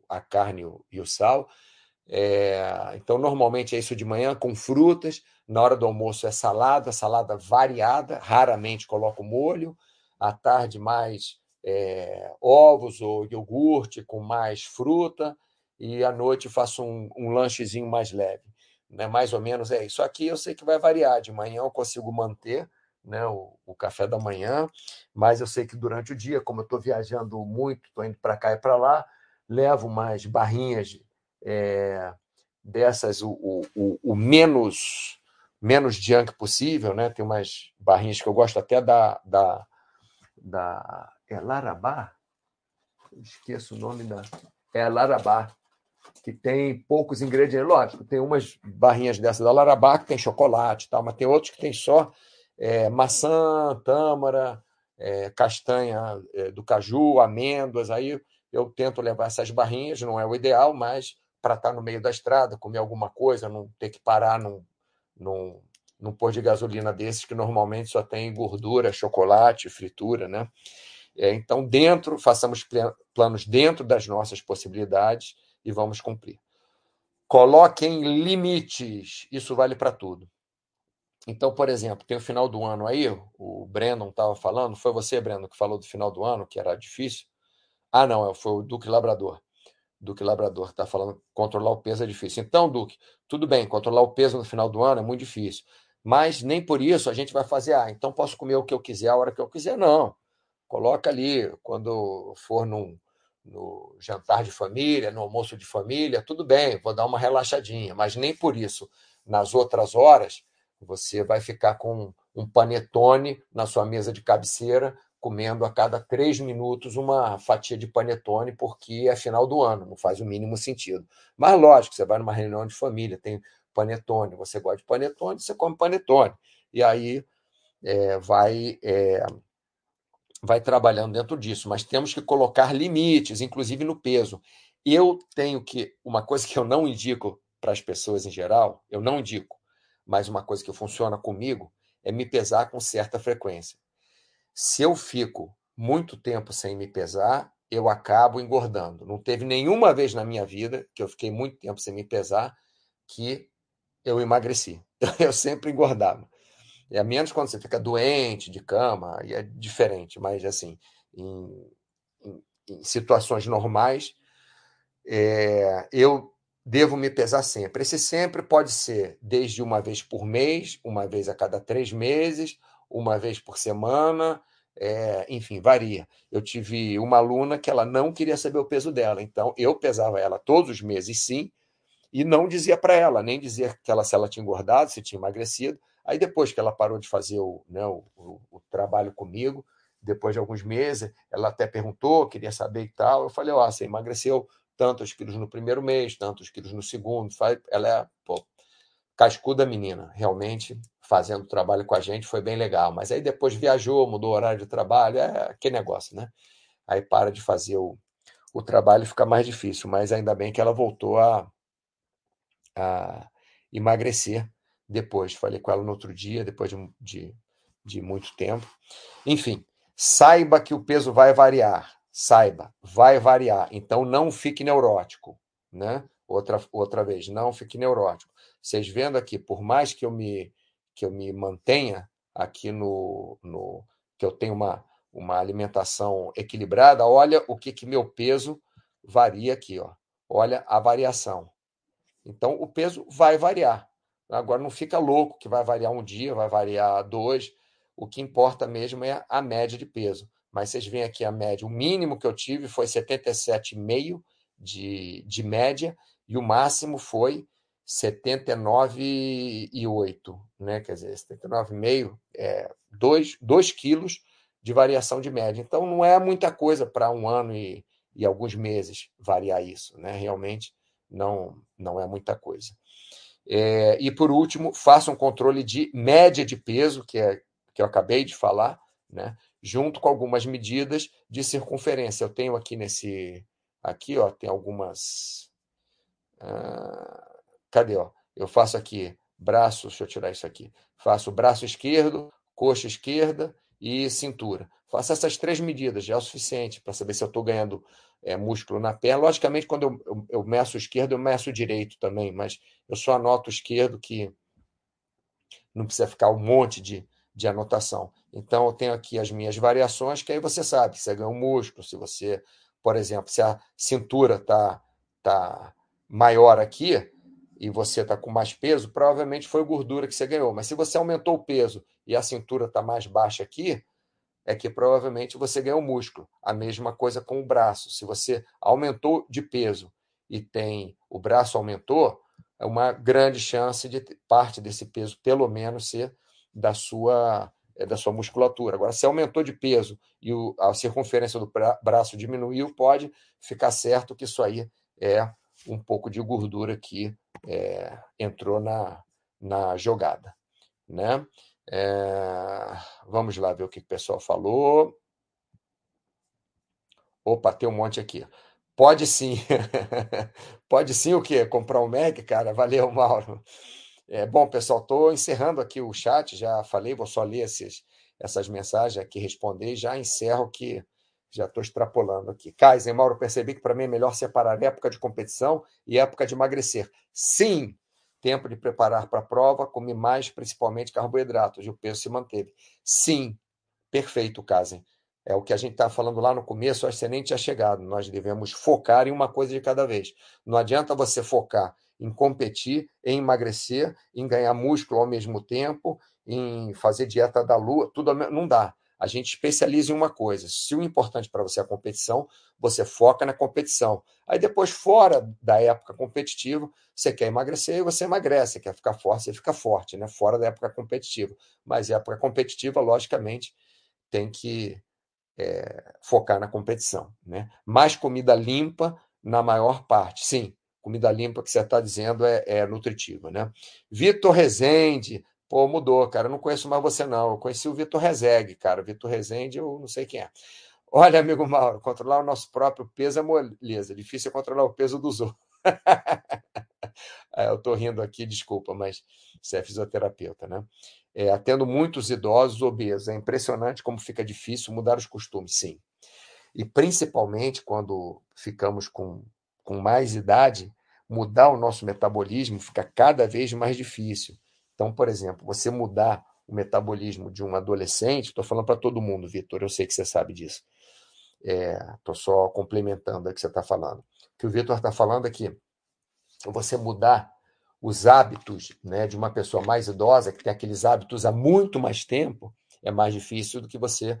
a carne e o sal. É, então, normalmente é isso de manhã com frutas. Na hora do almoço é salada, salada variada, raramente coloco molho. À tarde, mais é, ovos ou iogurte com mais fruta. E à noite faço um, um lanchezinho mais leve. Né? Mais ou menos é isso. Aqui eu sei que vai variar. De manhã eu consigo manter né, o, o, café da manhã, mas eu sei que durante o dia, como eu estou viajando muito, estou indo para cá e para lá, levo umas barrinhas é, dessas, o, o, o, menos menos junk possível, né? Tem umas barrinhas que eu gosto até da da, da é Larabá, esqueço o nome da é Larabá, que tem poucos ingredientes. Lógico, tem umas barrinhas dessas da Larabá que tem chocolate, tal, mas tem outros que tem só é, maçã, tâmara, é, castanha é, do caju, amêndoas. Aí eu tento levar essas barrinhas, não é o ideal, mas para estar tá no meio da estrada, comer alguma coisa, não ter que parar num, num, num pôr de gasolina desses que normalmente só tem gordura, chocolate, fritura, né? É, então, dentro, façamos planos dentro das nossas possibilidades e vamos cumprir. Coloquem limites, isso vale para tudo. Então, por exemplo, tem o final do ano aí, o Brandon estava falando, foi você, Brandon, que falou do final do ano, que era difícil? Ah, não, é, foi o Duque Labrador. Duque Labrador está falando controlar o peso é difícil. Então, Duque, tudo bem, controlar o peso no final do ano é muito difícil. Mas nem por isso a gente vai fazer, ah, então posso comer o que eu quiser a hora que eu quiser. Não. Coloca ali, quando for num, no jantar de família, no almoço de família, tudo bem, vou dar uma relaxadinha, mas nem por isso, nas outras horas, você vai ficar com um panetone na sua mesa de cabeceira, comendo a cada três minutos uma fatia de panetone, porque é final do ano, não faz o mínimo sentido. Mas, lógico, você vai numa reunião de família, tem panetone, você gosta de panetone, você come panetone. E aí é, vai, é, vai trabalhando dentro disso, mas temos que colocar limites, inclusive no peso. Eu tenho que. Uma coisa que eu não indico para as pessoas em geral, eu não indico, mas uma coisa que funciona comigo é me pesar com certa frequência. Se eu fico muito tempo sem me pesar, eu acabo engordando. Não teve nenhuma vez na minha vida que eu fiquei muito tempo sem me pesar que eu emagreci. Eu sempre engordava. E a menos quando você fica doente, de cama, e é diferente, mas assim, em, em, em situações normais, é, eu devo me pesar sempre. Esse sempre pode ser desde uma vez por mês, uma vez a cada três meses, uma vez por semana, é, enfim, varia. Eu tive uma aluna que ela não queria saber o peso dela, então eu pesava ela todos os meses, sim, e não dizia para ela, nem dizia que ela, se ela tinha engordado, se tinha emagrecido. Aí depois que ela parou de fazer o, né, o, o, o trabalho comigo, depois de alguns meses, ela até perguntou, queria saber e tal. Eu falei, ó, oh, você emagreceu tantos quilos no primeiro mês, tantos quilos no segundo. Ela é, pô, cascuda menina, realmente, fazendo trabalho com a gente, foi bem legal. Mas aí depois viajou, mudou o horário de trabalho, é que negócio, né? Aí para de fazer o, o trabalho fica mais difícil, mas ainda bem que ela voltou a, a emagrecer depois. Falei com ela no outro dia, depois de, de, de muito tempo. Enfim, saiba que o peso vai variar. Saiba, vai variar. Então não fique neurótico, né? Outra, outra vez, não fique neurótico. Vocês vendo aqui, por mais que eu me, que eu me mantenha aqui no, no que eu tenho uma, uma alimentação equilibrada, olha o que, que meu peso varia aqui, ó. Olha a variação. Então o peso vai variar. Agora não fica louco que vai variar um dia, vai variar dois. O que importa mesmo é a média de peso. Mas vocês veem aqui a média. O mínimo que eu tive foi 77,5 de, de média e o máximo foi 79,8, né? Quer dizer, 79,5 é 2, 2 quilos de variação de média. Então não é muita coisa para um ano e, e alguns meses variar isso, né? Realmente não, não é muita coisa. É, e por último, faça um controle de média de peso, que é que eu acabei de falar, né? Junto com algumas medidas de circunferência. Eu tenho aqui nesse. Aqui, ó, tem algumas. Ah, cadê? Ó? Eu faço aqui braço, deixa eu tirar isso aqui. Faço braço esquerdo, coxa esquerda e cintura. Faço essas três medidas, já é o suficiente para saber se eu estou ganhando é, músculo na perna. Logicamente, quando eu, eu, eu meço esquerdo, eu meço direito também, mas eu só anoto o esquerdo que não precisa ficar um monte de, de anotação. Então, eu tenho aqui as minhas variações, que aí você sabe se você ganhou músculo, se você, por exemplo, se a cintura está tá maior aqui e você está com mais peso, provavelmente foi gordura que você ganhou. Mas se você aumentou o peso e a cintura está mais baixa aqui, é que provavelmente você ganhou músculo. A mesma coisa com o braço. Se você aumentou de peso e tem o braço aumentou, é uma grande chance de parte desse peso, pelo menos, ser da sua é, da sua musculatura. Agora, se aumentou de peso e o, a circunferência do braço diminuiu, pode ficar certo que isso aí é um pouco de gordura que é, entrou na, na jogada. Né? É, vamos lá ver o que o pessoal falou. Opa, tem um monte aqui. Pode sim. Pode sim o quê? Comprar um Mac, cara? Valeu, Mauro. É, bom, pessoal, estou encerrando aqui o chat, já falei, vou só ler esses, essas mensagens aqui, responder e já encerro que já estou extrapolando aqui. Kaiser, Mauro, percebi que para mim é melhor separar época de competição e época de emagrecer. Sim, tempo de preparar para a prova, comi mais, principalmente carboidratos, e o peso se manteve. Sim, perfeito, Kazen. É o que a gente está falando lá no começo, o excelente tinha chegado. Nós devemos focar em uma coisa de cada vez. Não adianta você focar em competir, em emagrecer, em ganhar músculo ao mesmo tempo, em fazer dieta da lua, tudo não dá. A gente especializa em uma coisa. Se o importante para você é a competição, você foca na competição. Aí depois, fora da época competitiva, você quer emagrecer e você emagrece, você quer ficar forte, você fica forte, né? Fora da época competitiva. Mas época competitiva, logicamente, tem que é, focar na competição. Né? Mais comida limpa na maior parte. Sim, comida limpa que você está dizendo é, é nutritiva. Né? Vitor Rezende, pô, mudou, cara. Eu não conheço mais você, não. Eu conheci o Vitor Rezegue, cara. Vitor Rezende, eu não sei quem é. Olha, amigo Mauro, controlar o nosso próprio peso é moleza. Difícil é controlar o peso dos outros. é, eu estou rindo aqui, desculpa, mas você é fisioterapeuta, né? É, atendo muitos idosos obesos. É impressionante como fica difícil mudar os costumes, sim. E principalmente quando ficamos com, com mais idade, mudar o nosso metabolismo fica cada vez mais difícil. Então, por exemplo, você mudar o metabolismo de um adolescente, estou falando para todo mundo, Vitor, eu sei que você sabe disso. Estou é, só complementando o que você está falando. O que o Vitor está falando é você mudar os hábitos né, de uma pessoa mais idosa, que tem aqueles hábitos há muito mais tempo, é mais difícil do que você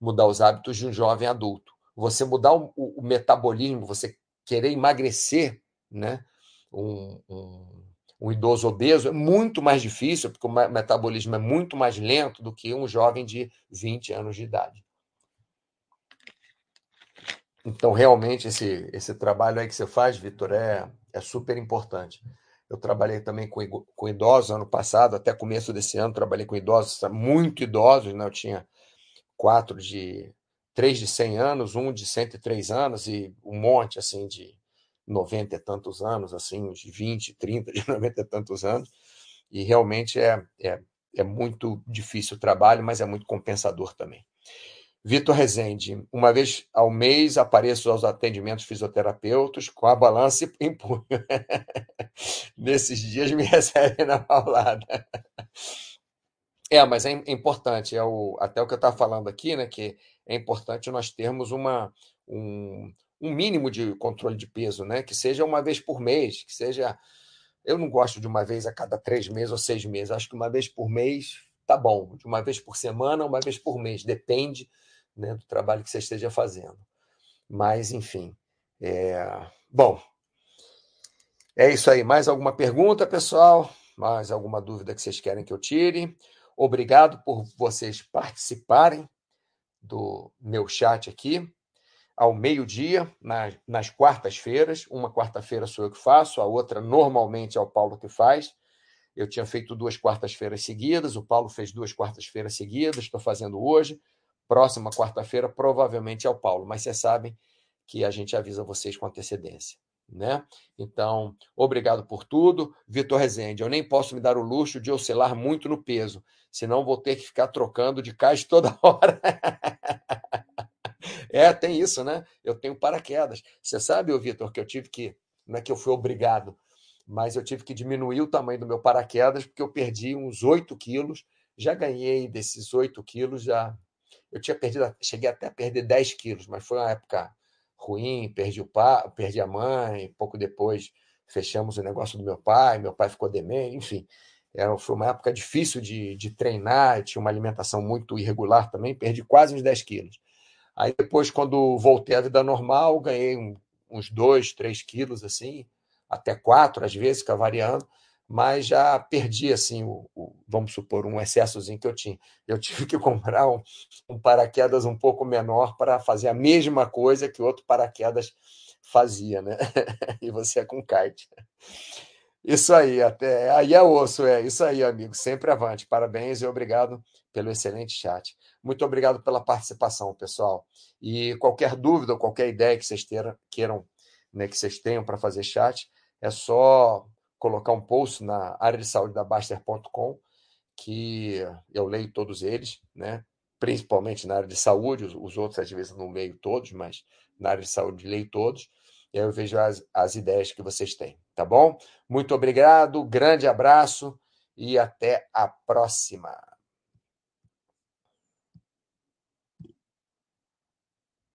mudar os hábitos de um jovem adulto. Você mudar o, o metabolismo, você querer emagrecer, né, um, um, um, idoso obeso é muito mais difícil, porque o metabolismo é muito mais lento do que um jovem de 20 anos de idade. Então, realmente, esse, esse trabalho aí que você faz, Vitor, é, é super importante. Eu trabalhei também com, com idosos ano passado, até começo desse ano, trabalhei com idosos, muito idosos, né? Eu tinha quatro de três de 100 anos, um de 103 anos e um monte assim de 90 e tantos anos, assim, de 20, 30, de 90 e tantos anos. E realmente é, é, é muito difícil o trabalho, mas é muito compensador também. Vitor Rezende, uma vez ao mês apareço aos atendimentos fisioterapeutas com a balança em punho. Nesses dias me recebe na paulada. É, mas é importante, é o, até o que eu estava falando aqui, né, que é importante nós termos uma, um, um mínimo de controle de peso, né, que seja uma vez por mês, que seja. Eu não gosto de uma vez a cada três meses ou seis meses, acho que uma vez por mês tá bom, de uma vez por semana, uma vez por mês, depende né, do trabalho que você esteja fazendo. Mas, enfim. É... Bom, é isso aí. Mais alguma pergunta, pessoal? Mais alguma dúvida que vocês querem que eu tire? Obrigado por vocês participarem do meu chat aqui ao meio-dia, nas, nas quartas-feiras. Uma quarta-feira sou eu que faço, a outra normalmente é o Paulo que faz. Eu tinha feito duas quartas-feiras seguidas, o Paulo fez duas quartas-feiras seguidas, estou fazendo hoje próxima quarta-feira, provavelmente é o Paulo, mas vocês sabem que a gente avisa vocês com antecedência. Né? Então, obrigado por tudo. Vitor Rezende, eu nem posso me dar o luxo de oscilar muito no peso, senão vou ter que ficar trocando de caixa toda hora. É, tem isso, né? Eu tenho paraquedas. Você sabe, Vitor, que eu tive que, não é que eu fui obrigado, mas eu tive que diminuir o tamanho do meu paraquedas, porque eu perdi uns 8 quilos, já ganhei desses 8 quilos, já eu tinha perdido, cheguei até a perder 10 quilos, mas foi uma época ruim, perdi o pai, perdi a mãe, pouco depois fechamos o negócio do meu pai, meu pai ficou demente, enfim. Era, foi uma época difícil de, de treinar, tinha uma alimentação muito irregular também, perdi quase uns 10 quilos. Aí depois, quando voltei à vida normal, ganhei uns 2, 3 quilos, assim, até 4 às vezes, fica variando, mas já perdi assim o, o, vamos supor um excessozinho que eu tinha. Eu tive que comprar um, um paraquedas um pouco menor para fazer a mesma coisa que outro paraquedas fazia, né? e você é com kite. Isso aí, até aí é osso, é isso aí, amigo. Sempre avante. Parabéns e obrigado pelo excelente chat. Muito obrigado pela participação, pessoal. E qualquer dúvida qualquer ideia que vocês queiram, né, que vocês tenham para fazer chat, é só colocar um post na área de saúde da Baster.com, que eu leio todos eles, né? principalmente na área de saúde, os outros às vezes não leio todos, mas na área de saúde leio todos, e aí eu vejo as, as ideias que vocês têm, tá bom? Muito obrigado, grande abraço e até a próxima.